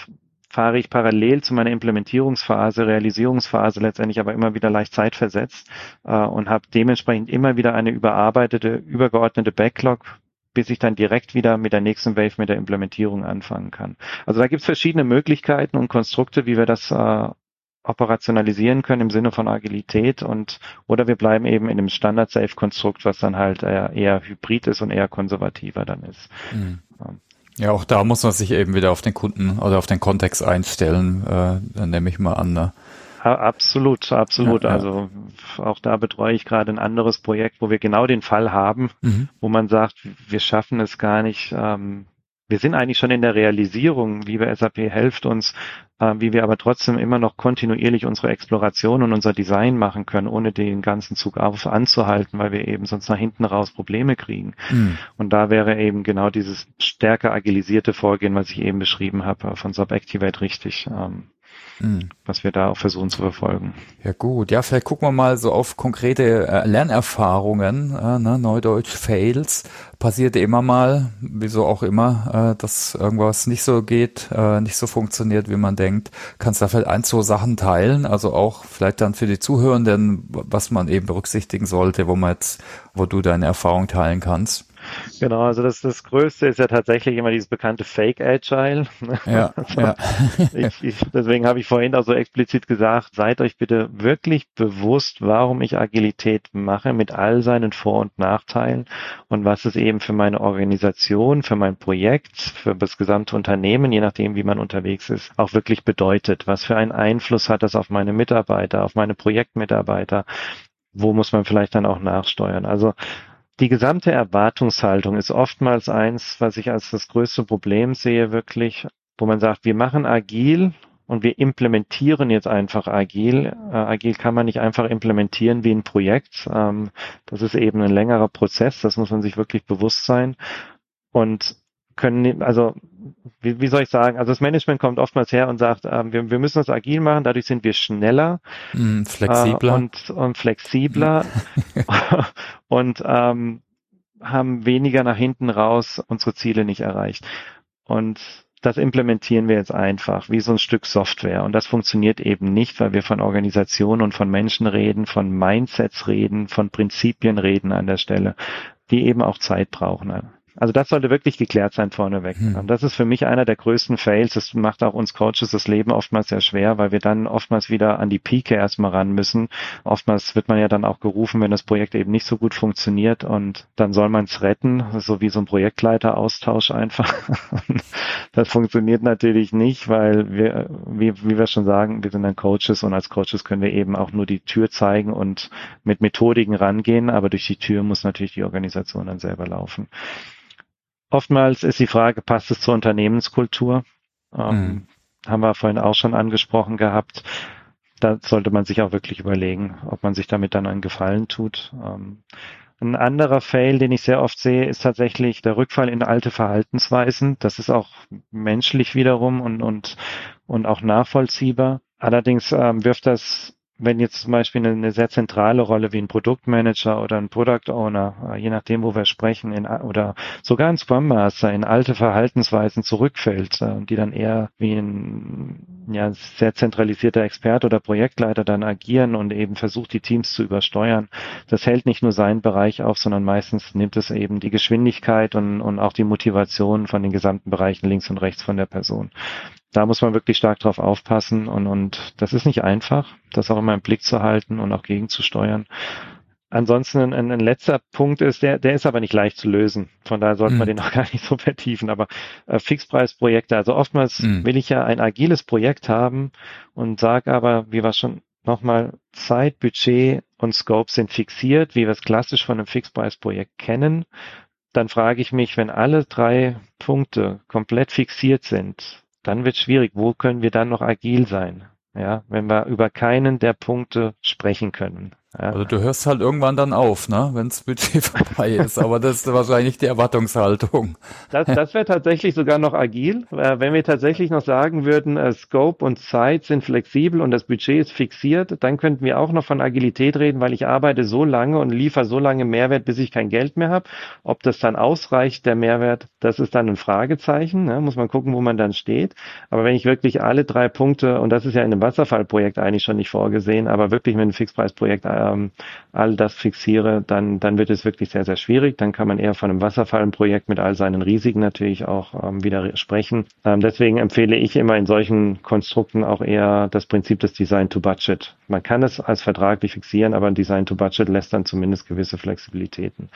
fahre ich parallel zu meiner Implementierungsphase, Realisierungsphase letztendlich aber immer wieder leicht zeitversetzt äh, und habe dementsprechend immer wieder eine überarbeitete, übergeordnete Backlog, bis ich dann direkt wieder mit der nächsten Wave mit der Implementierung anfangen kann. Also da gibt es verschiedene Möglichkeiten und Konstrukte, wie wir das äh, operationalisieren können im Sinne von Agilität und oder wir bleiben eben in dem Standard-Safe-Konstrukt, was dann halt eher, eher hybrid ist und eher konservativer dann ist. Mhm. Ja, auch da muss man sich eben wieder auf den Kunden oder auf den Kontext einstellen, äh, dann nehme ich mal an. Ne? Absolut, absolut. Ja, ja. Also auch da betreue ich gerade ein anderes Projekt, wo wir genau den Fall haben, mhm. wo man sagt, wir schaffen es gar nicht, ähm, wir sind eigentlich schon in der Realisierung, wie wir SAP hilft uns, äh, wie wir aber trotzdem immer noch kontinuierlich unsere Exploration und unser Design machen können, ohne den ganzen Zug auf anzuhalten, weil wir eben sonst nach hinten raus Probleme kriegen. Mhm. Und da wäre eben genau dieses stärker agilisierte Vorgehen, was ich eben beschrieben habe, von Subactivate richtig. Ähm, mhm. was wir da auch versuchen zu verfolgen. Ja gut, ja, vielleicht gucken wir mal so auf konkrete äh, Lernerfahrungen, äh, ne, Neudeutsch Fails. Passiert immer mal, wieso auch immer, äh, dass irgendwas nicht so geht, äh, nicht so funktioniert, wie man denkt. Kannst da vielleicht ein, zwei Sachen teilen, also auch vielleicht dann für die Zuhörenden, was man eben berücksichtigen sollte, wo man jetzt, wo du deine Erfahrung teilen kannst. Genau, also das, das Größte ist ja tatsächlich immer dieses bekannte Fake Agile. Ja, also ja. ich, ich, deswegen habe ich vorhin auch so explizit gesagt, seid euch bitte wirklich bewusst, warum ich Agilität mache mit all seinen Vor- und Nachteilen und was es eben für meine Organisation, für mein Projekt, für das gesamte Unternehmen, je nachdem, wie man unterwegs ist, auch wirklich bedeutet. Was für einen Einfluss hat das auf meine Mitarbeiter, auf meine Projektmitarbeiter? Wo muss man vielleicht dann auch nachsteuern? Also die gesamte Erwartungshaltung ist oftmals eins, was ich als das größte Problem sehe, wirklich, wo man sagt, wir machen agil und wir implementieren jetzt einfach agil. Äh, agil kann man nicht einfach implementieren wie ein Projekt. Ähm, das ist eben ein längerer Prozess, das muss man sich wirklich bewusst sein. Und können, also wie, wie soll ich sagen, also das Management kommt oftmals her und sagt, ähm, wir, wir müssen das agil machen, dadurch sind wir schneller, mm, flexibler äh, und, und flexibler und ähm, haben weniger nach hinten raus unsere Ziele nicht erreicht. Und das implementieren wir jetzt einfach wie so ein Stück Software. Und das funktioniert eben nicht, weil wir von Organisationen und von Menschen reden, von Mindsets reden, von Prinzipien reden an der Stelle, die eben auch Zeit brauchen. Also das sollte wirklich geklärt sein vorneweg. Hm. Und das ist für mich einer der größten Fails. Das macht auch uns Coaches das Leben oftmals sehr schwer, weil wir dann oftmals wieder an die Pike erstmal ran müssen. Oftmals wird man ja dann auch gerufen, wenn das Projekt eben nicht so gut funktioniert und dann soll man es retten, so wie so ein Projektleiteraustausch einfach. das funktioniert natürlich nicht, weil wir, wie, wie wir schon sagen, wir sind dann Coaches und als Coaches können wir eben auch nur die Tür zeigen und mit Methodiken rangehen, aber durch die Tür muss natürlich die Organisation dann selber laufen. Oftmals ist die Frage, passt es zur Unternehmenskultur? Ähm, mhm. Haben wir vorhin auch schon angesprochen gehabt. da sollte man sich auch wirklich überlegen, ob man sich damit dann einen Gefallen tut. Ähm, ein anderer Fail, den ich sehr oft sehe, ist tatsächlich der Rückfall in alte Verhaltensweisen. Das ist auch menschlich wiederum und, und, und auch nachvollziehbar. Allerdings ähm, wirft das wenn jetzt zum Beispiel eine, sehr zentrale Rolle wie ein Produktmanager oder ein Product Owner, äh, je nachdem, wo wir sprechen, in, oder sogar ein Scrum Master in alte Verhaltensweisen zurückfällt, äh, die dann eher wie ein ja, sehr zentralisierter Experte oder Projektleiter dann agieren und eben versucht, die Teams zu übersteuern. Das hält nicht nur seinen Bereich auf, sondern meistens nimmt es eben die Geschwindigkeit und, und auch die Motivation von den gesamten Bereichen links und rechts von der Person da muss man wirklich stark drauf aufpassen und, und das ist nicht einfach, das auch immer im Blick zu halten und auch gegenzusteuern. Ansonsten ein, ein letzter Punkt ist, der, der ist aber nicht leicht zu lösen. Von daher sollte mhm. man den noch gar nicht so vertiefen. Aber äh, Fixpreisprojekte, also oftmals mhm. will ich ja ein agiles Projekt haben und sage aber, wie wir schon nochmal, Zeit, Budget und Scope sind fixiert, wie wir es klassisch von einem Fixpreisprojekt kennen. Dann frage ich mich, wenn alle drei Punkte komplett fixiert sind, dann wird schwierig. Wo können wir dann noch agil sein? Ja, wenn wir über keinen der Punkte sprechen können. Ja. Also du hörst halt irgendwann dann auf, ne, wenn das Budget vorbei ist. Aber das ist wahrscheinlich die Erwartungshaltung. Das, das wäre tatsächlich sogar noch agil, äh, wenn wir tatsächlich noch sagen würden, äh, Scope und Zeit sind flexibel und das Budget ist fixiert, dann könnten wir auch noch von Agilität reden, weil ich arbeite so lange und liefere so lange Mehrwert, bis ich kein Geld mehr habe. Ob das dann ausreicht, der Mehrwert, das ist dann ein Fragezeichen. Ne? Muss man gucken, wo man dann steht. Aber wenn ich wirklich alle drei Punkte, und das ist ja in einem Wasserfallprojekt eigentlich schon nicht vorgesehen, aber wirklich mit einem Fixpreisprojekt ähm, all das fixiere, dann, dann wird es wirklich sehr, sehr schwierig. Dann kann man eher von einem Wasserfallenprojekt mit all seinen Risiken natürlich auch ähm, wieder sprechen. Ähm, deswegen empfehle ich immer in solchen Konstrukten auch eher das Prinzip des Design to Budget. Man kann es als vertraglich fixieren, aber ein Design to Budget lässt dann zumindest gewisse Flexibilitäten.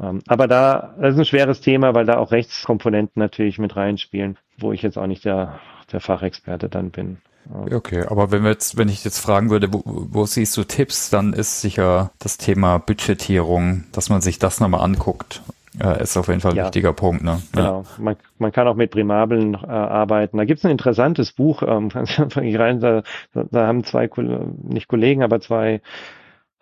Ähm, aber da, das ist ein schweres Thema, weil da auch Rechtskomponenten natürlich mit reinspielen, wo ich jetzt auch nicht der, der Fachexperte dann bin. Okay, aber wenn wir jetzt, wenn ich jetzt fragen würde, wo, wo siehst du Tipps, dann ist sicher das Thema Budgetierung, dass man sich das nochmal anguckt. Äh, ist auf jeden Fall ein ja, wichtiger Punkt. Ne? Genau. Man, man kann auch mit Primabeln äh, arbeiten. Da gibt es ein interessantes Buch, ähm, da, da haben zwei, nicht Kollegen, aber zwei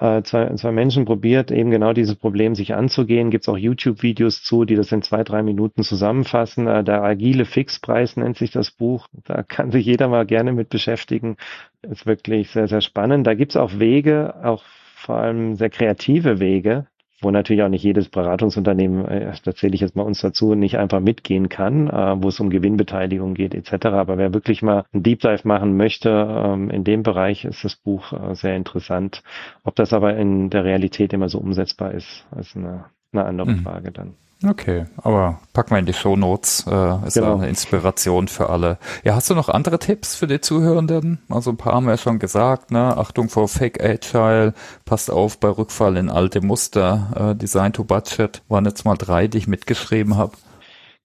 äh, zwei, zwei Menschen probiert, eben genau dieses Problem sich anzugehen. Gibt es auch YouTube-Videos zu, die das in zwei, drei Minuten zusammenfassen. Äh, der agile Fixpreis nennt sich das Buch. Da kann sich jeder mal gerne mit beschäftigen. Ist wirklich sehr, sehr spannend. Da gibt es auch Wege, auch vor allem sehr kreative Wege, wo natürlich auch nicht jedes Beratungsunternehmen, äh, da zähle ich jetzt mal uns dazu, nicht einfach mitgehen kann, äh, wo es um Gewinnbeteiligung geht etc. Aber wer wirklich mal einen Deep Dive machen möchte, ähm, in dem Bereich ist das Buch äh, sehr interessant. Ob das aber in der Realität immer so umsetzbar ist, ist eine, eine andere mhm. Frage dann. Okay, aber packen wir in die Show Notes. Äh, ist genau. eine Inspiration für alle. Ja, hast du noch andere Tipps für die Zuhörenden? Also ein paar haben wir ja schon gesagt, ne? Achtung vor Fake Agile, passt auf bei Rückfall in alte Muster, äh, Design to Budget, waren jetzt mal drei, die ich mitgeschrieben habe.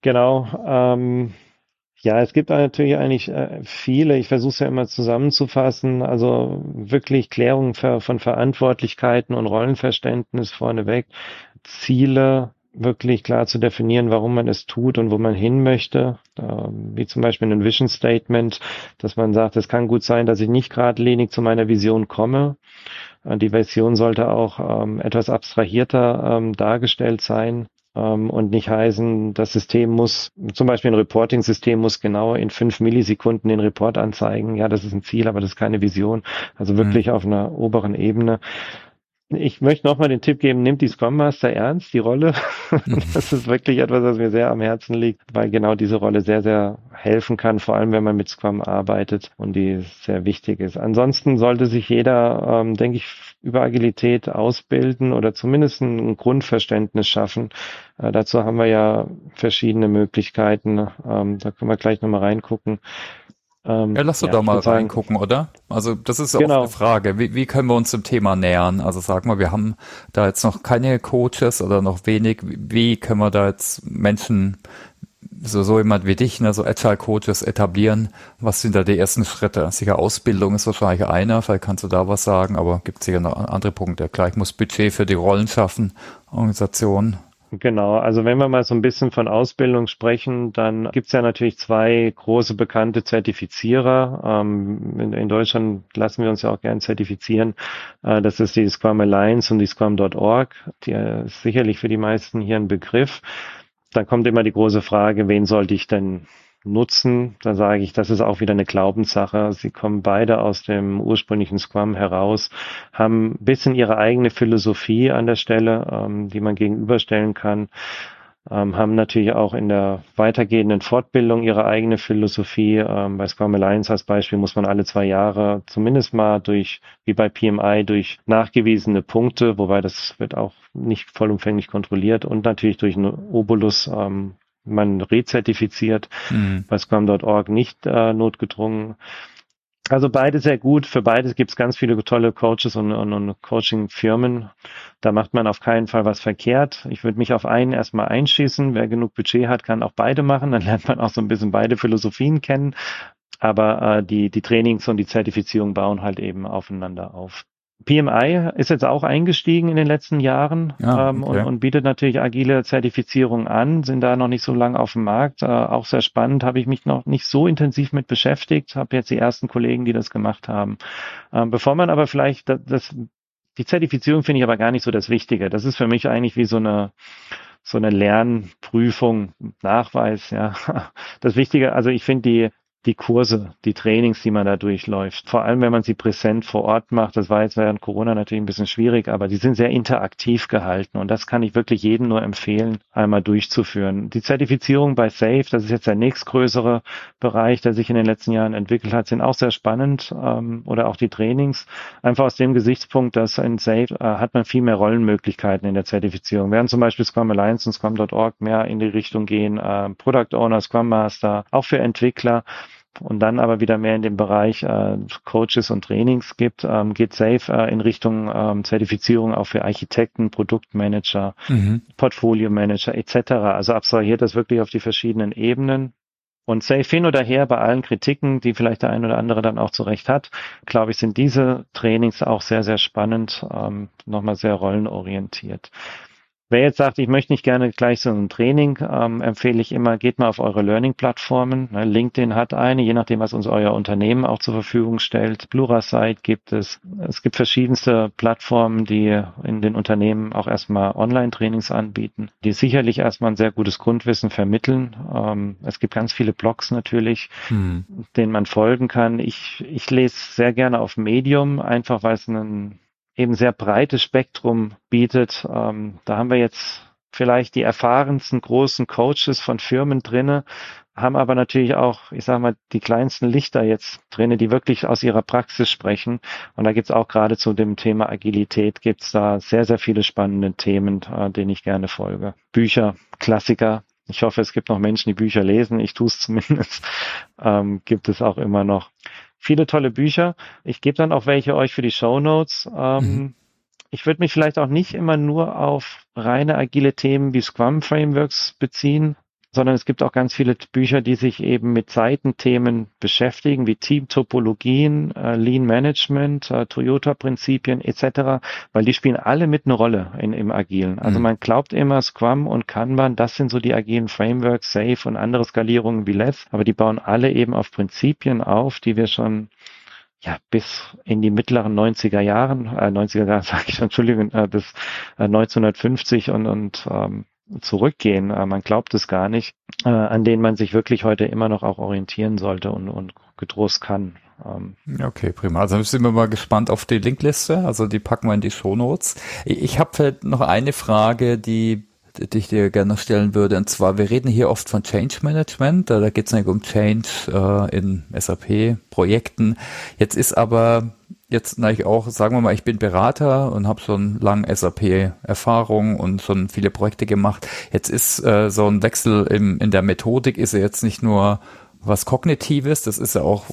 Genau. Ähm, ja, es gibt natürlich eigentlich äh, viele. Ich versuche es ja immer zusammenzufassen. Also wirklich Klärung für, von Verantwortlichkeiten und Rollenverständnis vorneweg. Ziele, wirklich klar zu definieren, warum man es tut und wo man hin möchte. Wie zum Beispiel ein Vision Statement, dass man sagt, es kann gut sein, dass ich nicht geradlinig zu meiner Vision komme. Äh, die Vision sollte auch ähm, etwas abstrahierter ähm, dargestellt sein ähm, und nicht heißen, das System muss, zum Beispiel ein Reporting-System muss genau in fünf Millisekunden den Report anzeigen. Ja, das ist ein Ziel, aber das ist keine Vision. Also wirklich mhm. auf einer oberen Ebene. Ich möchte nochmal den Tipp geben, nimmt die Scrum Master ernst, die Rolle. Mhm. das ist wirklich etwas, was mir sehr am Herzen liegt, weil genau diese Rolle sehr, sehr helfen kann, vor allem wenn man mit Scrum arbeitet und die sehr wichtig ist. Ansonsten sollte sich jeder, ähm, denke ich, über Agilität ausbilden oder zumindest ein Grundverständnis schaffen. Äh, dazu haben wir ja verschiedene Möglichkeiten. Ähm, da können wir gleich nochmal reingucken. Ähm, ja, lass doch ja, da mal reingucken, oder? Also das ist genau. auch eine Frage. Wie, wie können wir uns dem Thema nähern? Also sag mal, wir haben da jetzt noch keine Coaches oder noch wenig. Wie können wir da jetzt Menschen, so, so jemand wie dich, ne, so Agile Coaches etablieren? Was sind da die ersten Schritte? Sicher Ausbildung ist wahrscheinlich einer, vielleicht kannst du da was sagen, aber gibt es sicher noch andere Punkte. Klar, ich muss Budget für die Rollen schaffen, Organisation. Genau, also wenn wir mal so ein bisschen von Ausbildung sprechen, dann gibt's ja natürlich zwei große bekannte Zertifizierer. Ähm, in, in, Deutschland lassen wir uns ja auch gern zertifizieren. Äh, das ist die Scrum Alliance und die Scrum.org. Die ist sicherlich für die meisten hier ein Begriff. Dann kommt immer die große Frage, wen sollte ich denn nutzen, da sage ich, das ist auch wieder eine Glaubenssache. Sie kommen beide aus dem ursprünglichen Scrum heraus, haben ein bisschen ihre eigene Philosophie an der Stelle, ähm, die man gegenüberstellen kann, ähm, haben natürlich auch in der weitergehenden Fortbildung ihre eigene Philosophie. Ähm, bei Scrum Alliance als Beispiel muss man alle zwei Jahre zumindest mal durch, wie bei PMI, durch nachgewiesene Punkte, wobei das wird auch nicht vollumfänglich kontrolliert und natürlich durch einen Obolus ähm, man rezertifiziert, mhm. bei Scrum.org nicht äh, notgedrungen. Also beide sehr gut. Für beides gibt es ganz viele tolle Coaches und, und, und Coaching-Firmen. Da macht man auf keinen Fall was verkehrt. Ich würde mich auf einen erstmal einschießen. Wer genug Budget hat, kann auch beide machen. Dann lernt man auch so ein bisschen beide Philosophien kennen. Aber äh, die, die Trainings und die Zertifizierung bauen halt eben aufeinander auf. PMI ist jetzt auch eingestiegen in den letzten Jahren ja, ähm, okay. und, und, bietet natürlich agile Zertifizierung an, sind da noch nicht so lange auf dem Markt. Äh, auch sehr spannend, habe ich mich noch nicht so intensiv mit beschäftigt, habe jetzt die ersten Kollegen, die das gemacht haben. Ähm, bevor man aber vielleicht das, das die Zertifizierung finde ich aber gar nicht so das Wichtige. Das ist für mich eigentlich wie so eine so eine Lernprüfung, Nachweis, ja. Das Wichtige, also ich finde die die Kurse, die Trainings, die man da durchläuft. Vor allem, wenn man sie präsent vor Ort macht. Das war jetzt während Corona natürlich ein bisschen schwierig, aber die sind sehr interaktiv gehalten und das kann ich wirklich jedem nur empfehlen, einmal durchzuführen. Die Zertifizierung bei SAFE, das ist jetzt der nächstgrößere Bereich, der sich in den letzten Jahren entwickelt hat, sind auch sehr spannend ähm, oder auch die Trainings. Einfach aus dem Gesichtspunkt, dass in SAFE äh, hat man viel mehr Rollenmöglichkeiten in der Zertifizierung. Während zum Beispiel Scrum Alliance und Scrum.org mehr in die Richtung gehen, äh, Product Owner, Scrum Master, auch für Entwickler und dann aber wieder mehr in den Bereich äh, Coaches und Trainings gibt, ähm, geht Safe äh, in Richtung ähm, Zertifizierung auch für Architekten, Produktmanager, mhm. Portfolio Manager etc. Also abstrahiert das wirklich auf die verschiedenen Ebenen. Und safe hin oder her bei allen Kritiken, die vielleicht der ein oder andere dann auch zurecht hat, glaube ich, sind diese Trainings auch sehr, sehr spannend, ähm, nochmal sehr rollenorientiert. Wer jetzt sagt, ich möchte nicht gerne gleich so ein Training, ähm, empfehle ich immer, geht mal auf eure Learning-Plattformen. Ne, LinkedIn hat eine, je nachdem, was uns euer Unternehmen auch zur Verfügung stellt. Plurasite gibt es. Es gibt verschiedenste Plattformen, die in den Unternehmen auch erstmal Online-Trainings anbieten, die sicherlich erstmal ein sehr gutes Grundwissen vermitteln. Ähm, es gibt ganz viele Blogs natürlich, hm. denen man folgen kann. Ich, ich lese sehr gerne auf Medium, einfach weil es einen eben sehr breites Spektrum bietet. Ähm, da haben wir jetzt vielleicht die erfahrensten großen Coaches von Firmen drinne, haben aber natürlich auch, ich sage mal, die kleinsten Lichter jetzt drinne, die wirklich aus ihrer Praxis sprechen. Und da gibt's auch gerade zu dem Thema Agilität gibt's da sehr, sehr viele spannende Themen, äh, denen ich gerne folge. Bücher, Klassiker. Ich hoffe, es gibt noch Menschen, die Bücher lesen. Ich tue es zumindest. Ähm, gibt es auch immer noch viele tolle Bücher. Ich gebe dann auch welche euch für die Show Notes. Ähm, mhm. Ich würde mich vielleicht auch nicht immer nur auf reine agile Themen wie Scrum Frameworks beziehen, sondern es gibt auch ganz viele Bücher, die sich eben mit Seitenthemen beschäftigen, wie Teamtopologien, äh, Lean Management, äh, Toyota-Prinzipien etc., weil die spielen alle mit eine Rolle in, im Agilen. Also mhm. man glaubt immer, Scrum und Kanban, das sind so die agilen Frameworks, Safe und andere Skalierungen wie Less, aber die bauen alle eben auf Prinzipien auf, die wir schon ja, bis in die mittleren 90er Jahren, äh, 90er Jahre sage ich, Entschuldigung, äh, bis äh, 1950 und, und ähm, zurückgehen, äh, man glaubt es gar nicht, äh, an denen man sich wirklich heute immer noch auch orientieren sollte und, und getrost kann. Ähm. Okay, prima. Also sind wir mal gespannt auf die Linkliste. Also die packen wir in die Shownotes. Ich habe noch eine Frage, die die ich dir gerne stellen würde. Und zwar, wir reden hier oft von Change Management. Da, da geht es nicht um Change äh, in SAP-Projekten. Jetzt ist aber jetzt na ich auch, sagen wir mal, ich bin Berater und habe schon lange SAP-Erfahrung und schon viele Projekte gemacht. Jetzt ist äh, so ein Wechsel im, in der Methodik ist ja jetzt nicht nur was Kognitives, das ist ja auch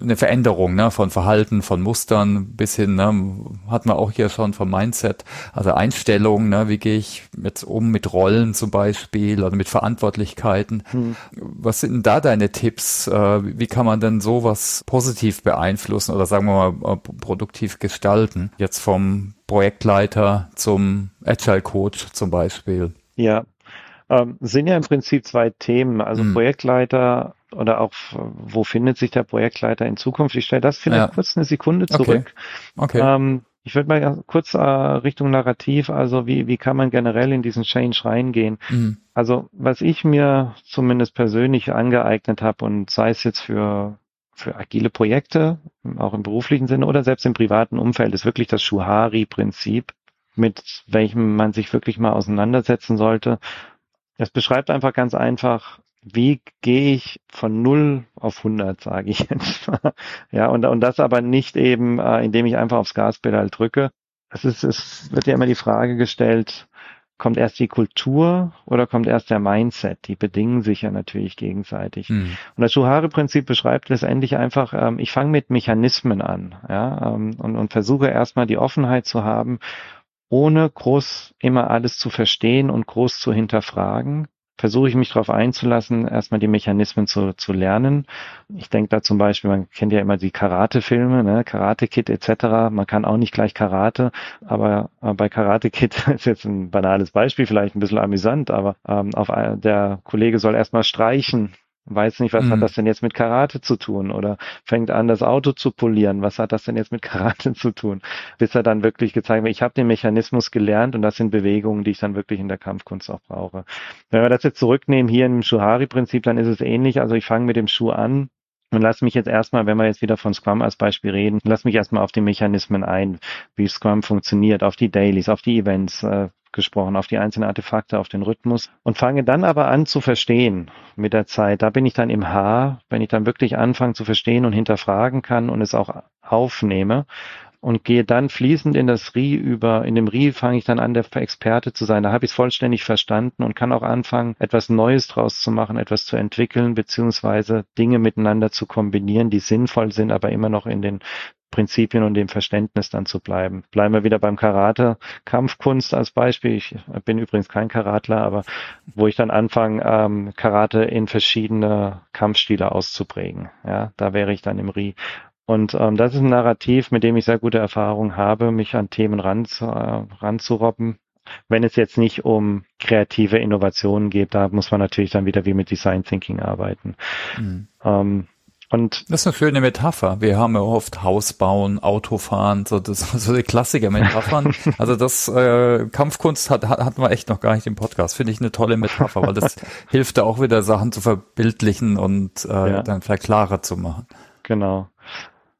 eine Veränderung ne, von Verhalten, von Mustern bis hin, ne, hat man auch hier schon vom Mindset, also Einstellungen, ne, wie gehe ich jetzt um mit Rollen zum Beispiel oder mit Verantwortlichkeiten. Hm. Was sind denn da deine Tipps? Äh, wie kann man denn sowas positiv beeinflussen oder sagen wir mal äh, produktiv gestalten? Jetzt vom Projektleiter zum Agile Coach zum Beispiel. Ja, ähm, sind ja im Prinzip zwei Themen, also hm. Projektleiter oder auch, wo findet sich der Projektleiter in Zukunft? Ich stelle das vielleicht ja. kurz eine Sekunde zurück. Okay. okay. Ähm, ich würde mal kurz äh, Richtung Narrativ, also wie, wie kann man generell in diesen Change reingehen? Mhm. Also was ich mir zumindest persönlich angeeignet habe und sei es jetzt für, für agile Projekte, auch im beruflichen Sinne oder selbst im privaten Umfeld, ist wirklich das Shuhari-Prinzip, mit welchem man sich wirklich mal auseinandersetzen sollte. Es beschreibt einfach ganz einfach, wie gehe ich von null auf 100, sage ich jetzt mal. Ja, und, und das aber nicht eben, äh, indem ich einfach aufs Gaspedal drücke. Es ist, es wird ja immer die Frage gestellt, kommt erst die Kultur oder kommt erst der Mindset? Die bedingen sich ja natürlich gegenseitig. Mhm. Und das Schuhare-Prinzip beschreibt letztendlich einfach, ähm, ich fange mit Mechanismen an, ja, ähm, und, und versuche erstmal die Offenheit zu haben, ohne groß immer alles zu verstehen und groß zu hinterfragen, versuche ich mich darauf einzulassen, erstmal die Mechanismen zu, zu lernen. Ich denke da zum Beispiel, man kennt ja immer die Karate-Filme, ne? Karate Kid etc. Man kann auch nicht gleich Karate, aber bei Karate Kid ist jetzt ein banales Beispiel, vielleicht ein bisschen amüsant, aber ähm, auf der Kollege soll erstmal streichen weiß nicht, was mhm. hat das denn jetzt mit Karate zu tun? Oder fängt an, das Auto zu polieren. Was hat das denn jetzt mit Karate zu tun? Bis er dann wirklich gezeigt wird, ich habe den Mechanismus gelernt und das sind Bewegungen, die ich dann wirklich in der Kampfkunst auch brauche. Wenn wir das jetzt zurücknehmen hier im Shuhari-Prinzip, dann ist es ähnlich. Also ich fange mit dem Schuh an, und lass mich jetzt erstmal, wenn wir jetzt wieder von Scrum als Beispiel reden, lass mich erstmal auf die Mechanismen ein, wie Scrum funktioniert, auf die Dailies, auf die Events, äh, gesprochen, auf die einzelnen Artefakte, auf den Rhythmus und fange dann aber an zu verstehen mit der Zeit. Da bin ich dann im Haar, wenn ich dann wirklich anfange zu verstehen und hinterfragen kann und es auch aufnehme und gehe dann fließend in das Rie über. In dem Rie fange ich dann an, der Experte zu sein. Da habe ich es vollständig verstanden und kann auch anfangen, etwas Neues draus zu machen, etwas zu entwickeln, beziehungsweise Dinge miteinander zu kombinieren, die sinnvoll sind, aber immer noch in den Prinzipien und dem Verständnis dann zu bleiben. Bleiben wir wieder beim Karate, Kampfkunst als Beispiel. Ich bin übrigens kein Karatler, aber wo ich dann anfange, ähm, Karate in verschiedene Kampfstile auszuprägen. Ja, da wäre ich dann im Ri. Und ähm, das ist ein Narrativ, mit dem ich sehr gute Erfahrung habe, mich an Themen ran, äh, ranzurobben. Wenn es jetzt nicht um kreative Innovationen geht, da muss man natürlich dann wieder wie mit Design Thinking arbeiten. Mhm. Ähm, und das ist eine schöne Metapher. Wir haben ja oft Haus bauen, Auto fahren, so, das, so die Klassiker-Metaphern. also das äh, Kampfkunst hat, hat, hatten wir echt noch gar nicht im Podcast. Finde ich eine tolle Metapher, weil das hilft da auch wieder Sachen zu verbildlichen und äh, ja. dann vielleicht klarer zu machen. Genau.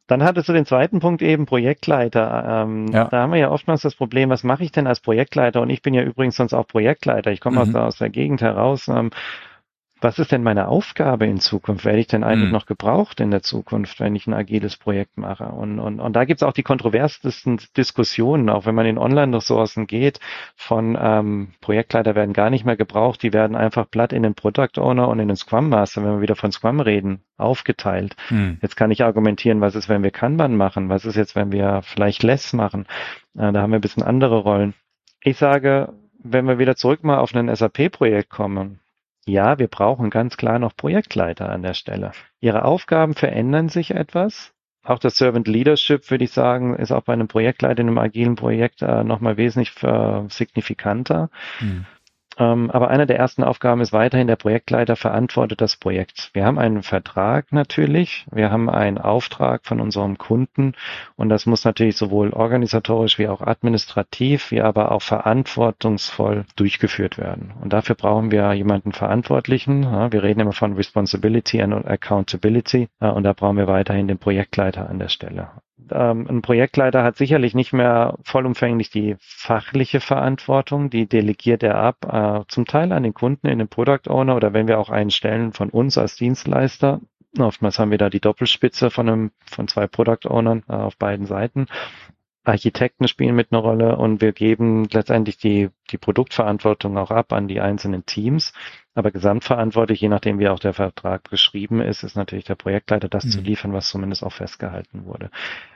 Dann hattest du den zweiten Punkt eben Projektleiter. Ähm, ja. Da haben wir ja oftmals das Problem, was mache ich denn als Projektleiter? Und ich bin ja übrigens sonst auch Projektleiter. Ich komme mhm. aus, aus der Gegend heraus. Ähm, was ist denn meine Aufgabe in Zukunft? Werde ich denn eigentlich hm. noch gebraucht in der Zukunft, wenn ich ein agiles Projekt mache? Und, und, und da gibt es auch die kontroversesten Diskussionen, auch wenn man in Online-Ressourcen geht, von ähm, Projektleiter werden gar nicht mehr gebraucht, die werden einfach platt in den Product Owner und in den Scrum Master, wenn wir wieder von Scrum reden, aufgeteilt. Hm. Jetzt kann ich argumentieren, was ist, wenn wir Kanban machen? Was ist jetzt, wenn wir vielleicht Less machen? Äh, da haben wir ein bisschen andere Rollen. Ich sage, wenn wir wieder zurück mal auf ein SAP-Projekt kommen, ja, wir brauchen ganz klar noch Projektleiter an der Stelle. Ihre Aufgaben verändern sich etwas. Auch das Servant Leadership, würde ich sagen, ist auch bei einem Projektleiter in einem agilen Projekt äh, nochmal wesentlich äh, signifikanter. Mhm. Ähm, aber eine der ersten Aufgaben ist weiterhin, der Projektleiter verantwortet das Projekt. Wir haben einen Vertrag natürlich, wir haben einen Auftrag von unserem Kunden und das muss natürlich sowohl organisatorisch wie auch administrativ, wie aber auch verantwortungsvoll durchgeführt werden. Und dafür brauchen wir jemanden Verantwortlichen. wir reden immer von Responsibility and Accountability und da brauchen wir weiterhin den Projektleiter an der Stelle ähm, ein Projektleiter hat sicherlich nicht mehr vollumfänglich die fachliche Verantwortung, die delegiert er ab, äh, zum Teil an den Kunden, in den Product Owner oder wenn wir auch einen stellen von uns als Dienstleister. Oftmals haben wir da die Doppelspitze von einem, von zwei Product Ownern äh, auf beiden Seiten. Architekten spielen mit einer Rolle und wir geben letztendlich die, die Produktverantwortung auch ab an die einzelnen Teams. Aber gesamtverantwortlich, je nachdem wie auch der Vertrag geschrieben ist, ist natürlich der Projektleiter, das mhm. zu liefern, was zumindest auch festgehalten wurde.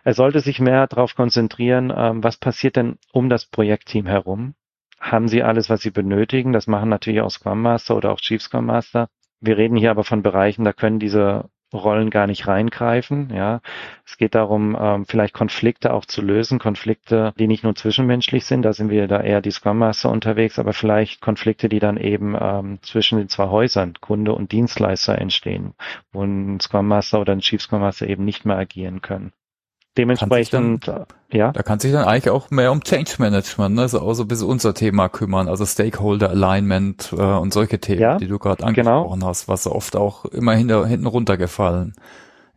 Er sollte sich mehr darauf konzentrieren, ähm, was passiert denn um das Projektteam herum? Haben sie alles, was sie benötigen? Das machen natürlich auch Scrum Master oder auch Chief Scrum Master. Wir reden hier aber von Bereichen, da können diese Rollen gar nicht reingreifen. Ja, es geht darum, ähm, vielleicht Konflikte auch zu lösen, Konflikte, die nicht nur zwischenmenschlich sind, da sind wir da eher die Scrum Master unterwegs, aber vielleicht Konflikte, die dann eben ähm, zwischen den zwei Häusern, Kunde und Dienstleister entstehen, wo ein Scrum Master oder ein Chief Scrum Master eben nicht mehr agieren können. Dementsprechend, dann, ja. Da kann sich dann eigentlich auch mehr um Change Management, ne? also auch so ein bisschen unser Thema kümmern, also Stakeholder Alignment äh, und solche Themen, ja, die du gerade genau. angesprochen genau. hast, was oft auch immer hinter, hinten runtergefallen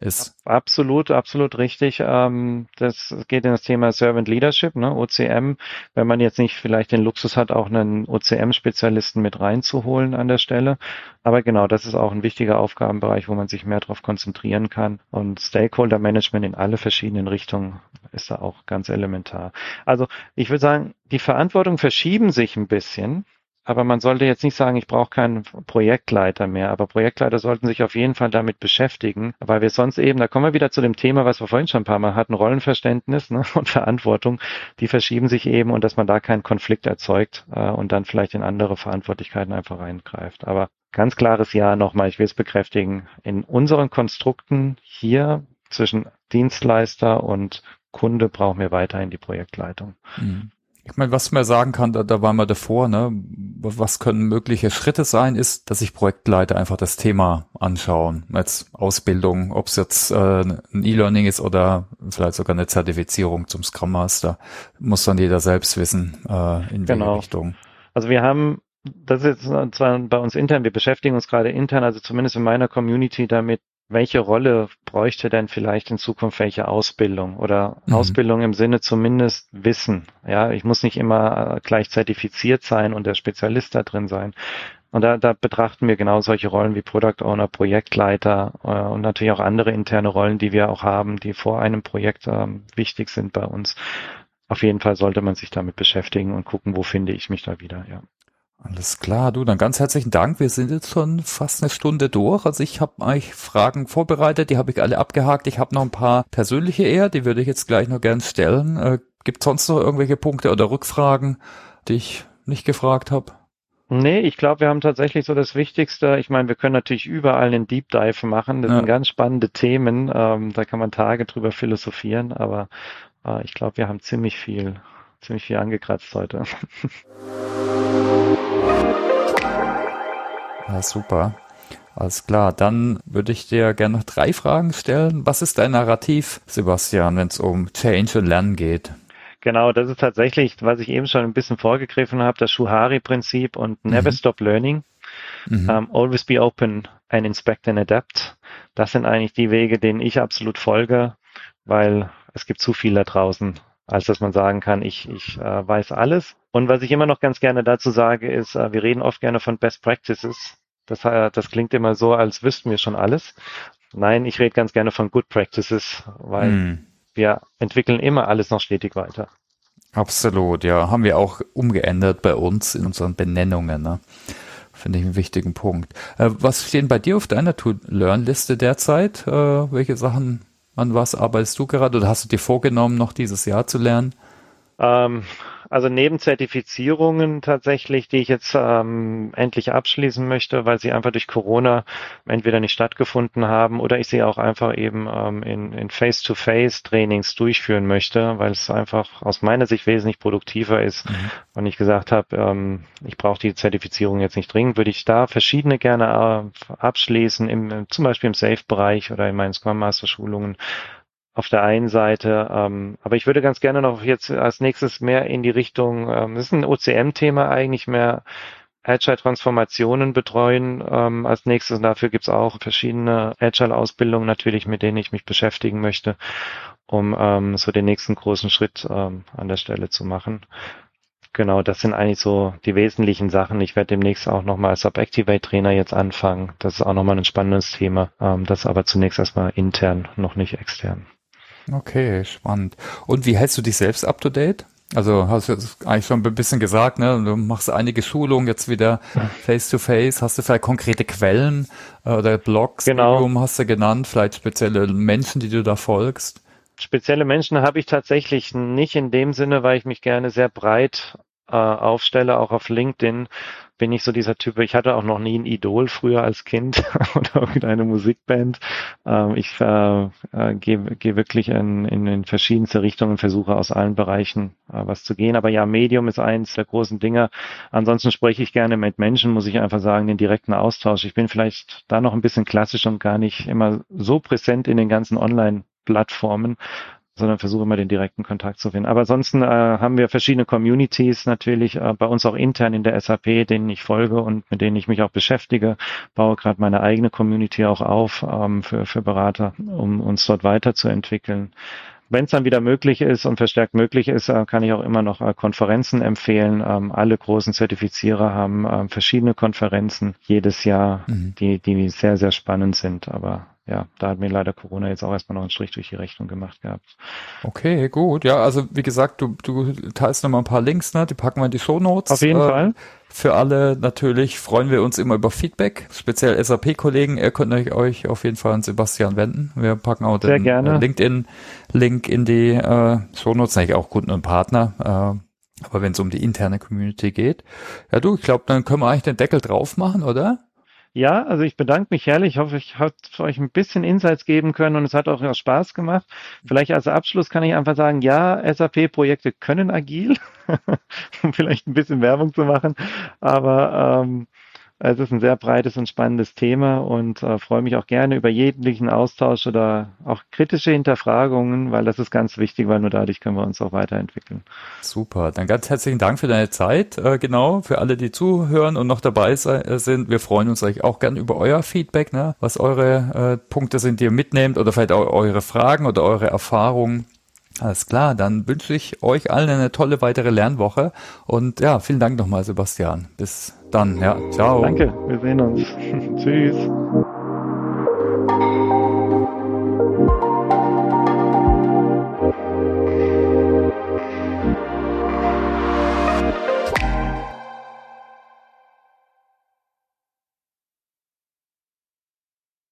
ist. Absolut, absolut richtig. Ähm, das geht in das Thema Servant Leadership, ne, OCM. Wenn man jetzt nicht vielleicht den Luxus hat, auch einen OCM-Spezialisten mit reinzuholen an der Stelle. Aber genau, das ist auch ein wichtiger Aufgabenbereich, wo man sich mehr darauf konzentrieren kann. Und Stakeholder Management in alle verschiedenen Richtungen ist da auch ganz elementar. Also ich würde sagen, die Verantwortung verschieben sich ein bisschen. Aber man sollte jetzt nicht sagen, ich brauche keinen Projektleiter mehr. Aber Projektleiter sollten sich auf jeden Fall damit beschäftigen, weil wir sonst eben, da kommen wir wieder zu dem Thema, was wir vorhin schon ein paar Mal hatten, Rollenverständnis ne, und Verantwortung, die verschieben sich eben und dass man da keinen Konflikt erzeugt äh, und dann vielleicht in andere Verantwortlichkeiten einfach reingreift. Aber ganz klares Ja nochmal, ich will es bekräftigen, in unseren Konstrukten hier zwischen Dienstleister und Kunde brauchen wir weiterhin die Projektleitung. Mhm. Ich meine, was man sagen kann, da, da waren wir davor, ne? Was können mögliche Schritte sein, ist, dass sich Projektleiter einfach das Thema anschauen. Jetzt Ausbildung, ob es jetzt äh, ein E-Learning ist oder vielleicht sogar eine Zertifizierung zum Scrum Master, muss dann jeder selbst wissen, äh, in genau. welche Richtung. Also wir haben das ist zwar bei uns intern, wir beschäftigen uns gerade intern, also zumindest in meiner Community damit, welche Rolle bräuchte denn vielleicht in Zukunft welche Ausbildung oder mhm. Ausbildung im Sinne zumindest Wissen. Ja, ich muss nicht immer äh, gleich zertifiziert sein und der Spezialist da drin sein. Und da, da betrachten wir genau solche Rollen wie Product Owner, Projektleiter äh, und natürlich auch andere interne Rollen, die wir auch haben, die vor einem Projekt äh, wichtig sind bei uns. Auf jeden Fall sollte man sich damit beschäftigen und gucken, wo finde ich mich da wieder, ja. Alles klar, du, dann ganz herzlichen Dank. Wir sind jetzt schon fast eine Stunde durch. Also ich habe eigentlich Fragen vorbereitet, die habe ich alle abgehakt. Ich habe noch ein paar persönliche eher, die würde ich jetzt gleich noch gern stellen. Äh, Gibt sonst noch irgendwelche Punkte oder Rückfragen, die ich nicht gefragt habe? Nee, ich glaube, wir haben tatsächlich so das Wichtigste. Ich meine, wir können natürlich überall einen Deep Dive machen. Das ja. sind ganz spannende Themen. Ähm, da kann man Tage drüber philosophieren, aber äh, ich glaube, wir haben ziemlich viel, ziemlich viel angekratzt heute. Ja, super. Alles klar, dann würde ich dir gerne noch drei Fragen stellen. Was ist dein Narrativ, Sebastian, wenn es um Change und Lernen geht? Genau, das ist tatsächlich, was ich eben schon ein bisschen vorgegriffen habe, das Shuhari-Prinzip und Never mhm. Stop Learning. Mhm. Um, always be open and inspect and adapt. Das sind eigentlich die Wege, denen ich absolut folge, weil es gibt zu viel da draußen, als dass man sagen kann, ich, ich äh, weiß alles. Und was ich immer noch ganz gerne dazu sage, ist, äh, wir reden oft gerne von Best Practices. Das, äh, das klingt immer so, als wüssten wir schon alles. Nein, ich rede ganz gerne von Good Practices, weil mm. wir entwickeln immer alles noch stetig weiter. Absolut, ja. Haben wir auch umgeändert bei uns in unseren Benennungen. Ne? Finde ich einen wichtigen Punkt. Äh, was stehen bei dir auf deiner To-Learn-Liste derzeit? Äh, welche Sachen, an was arbeitest du gerade oder hast du dir vorgenommen, noch dieses Jahr zu lernen? Ähm, also neben Zertifizierungen tatsächlich, die ich jetzt ähm, endlich abschließen möchte, weil sie einfach durch Corona entweder nicht stattgefunden haben oder ich sie auch einfach eben ähm, in, in Face-to-Face-Trainings durchführen möchte, weil es einfach aus meiner Sicht wesentlich produktiver ist. Mhm. Und ich gesagt habe, ähm, ich brauche die Zertifizierung jetzt nicht dringend, würde ich da verschiedene gerne äh, abschließen, im, zum Beispiel im Safe-Bereich oder in meinen Scrum Master-Schulungen auf der einen Seite. Ähm, aber ich würde ganz gerne noch jetzt als nächstes mehr in die Richtung, ähm, das ist ein OCM-Thema eigentlich mehr Agile-Transformationen betreuen ähm, als nächstes. Und dafür gibt's auch verschiedene Agile-Ausbildungen natürlich, mit denen ich mich beschäftigen möchte, um ähm, so den nächsten großen Schritt ähm, an der Stelle zu machen. Genau, das sind eigentlich so die wesentlichen Sachen. Ich werde demnächst auch nochmal als Sub-Activate-Trainer jetzt anfangen. Das ist auch nochmal ein spannendes Thema. Ähm, das aber zunächst erstmal intern, noch nicht extern. Okay, spannend. Und wie hältst du dich selbst up to date? Also hast du jetzt eigentlich schon ein bisschen gesagt, ne? Du machst einige Schulungen jetzt wieder face to face. Hast du vielleicht konkrete Quellen äh, oder Blogs, genau. Hast du genannt, vielleicht spezielle Menschen, die du da folgst? Spezielle Menschen habe ich tatsächlich nicht in dem Sinne, weil ich mich gerne sehr breit äh, aufstelle, auch auf LinkedIn bin ich so dieser Typ, ich hatte auch noch nie ein Idol früher als Kind oder irgendeine Musikband. Ähm, ich äh, äh, gehe geh wirklich in, in, in verschiedenste Richtungen, versuche aus allen Bereichen äh, was zu gehen. Aber ja, Medium ist eins der großen Dinge. Ansonsten spreche ich gerne mit Menschen, muss ich einfach sagen, den direkten Austausch. Ich bin vielleicht da noch ein bisschen klassisch und gar nicht immer so präsent in den ganzen Online Plattformen, sondern versuche immer den direkten Kontakt zu finden. Aber ansonsten äh, haben wir verschiedene Communities natürlich, äh, bei uns auch intern in der SAP, denen ich folge und mit denen ich mich auch beschäftige, baue gerade meine eigene Community auch auf ähm, für, für Berater, um uns dort weiterzuentwickeln. Wenn es dann wieder möglich ist und verstärkt möglich ist, äh, kann ich auch immer noch äh, Konferenzen empfehlen. Ähm, alle großen Zertifizierer haben ähm, verschiedene Konferenzen jedes Jahr, mhm. die, die sehr, sehr spannend sind. Aber ja, da hat mir leider Corona jetzt auch erstmal noch einen Strich durch die Rechnung gemacht gehabt. Okay, gut. Ja, also wie gesagt, du, du teilst nochmal ein paar Links, ne? Die packen wir in die Show Notes. Auf jeden äh, Fall. Für alle natürlich freuen wir uns immer über Feedback, speziell SAP-Kollegen. Ihr könnt euch auf jeden Fall an Sebastian wenden. Wir packen auch den äh, LinkedIn-Link in die äh, Shownotes, eigentlich auch Kunden und Partner. Äh, aber wenn es um die interne Community geht. Ja du, ich glaube, dann können wir eigentlich den Deckel drauf machen, oder? Ja, also ich bedanke mich herrlich. Ich hoffe, ich habe euch ein bisschen Insights geben können und es hat auch Spaß gemacht. Vielleicht als Abschluss kann ich einfach sagen, ja, SAP-Projekte können agil, um vielleicht ein bisschen Werbung zu machen. Aber ähm, es ist ein sehr breites und spannendes Thema und äh, freue mich auch gerne über jeglichen Austausch oder auch kritische Hinterfragungen, weil das ist ganz wichtig, weil nur dadurch können wir uns auch weiterentwickeln. Super, dann ganz herzlichen Dank für deine Zeit. Äh, genau, für alle, die zuhören und noch dabei äh, sind. Wir freuen uns eigentlich auch gern über euer Feedback, ne? was eure äh, Punkte sind, die ihr mitnehmt oder vielleicht auch eure Fragen oder eure Erfahrungen. Alles klar, dann wünsche ich euch allen eine tolle weitere Lernwoche und ja, vielen Dank nochmal, Sebastian. Bis dann, ja, ciao. Danke, wir sehen uns. Tschüss.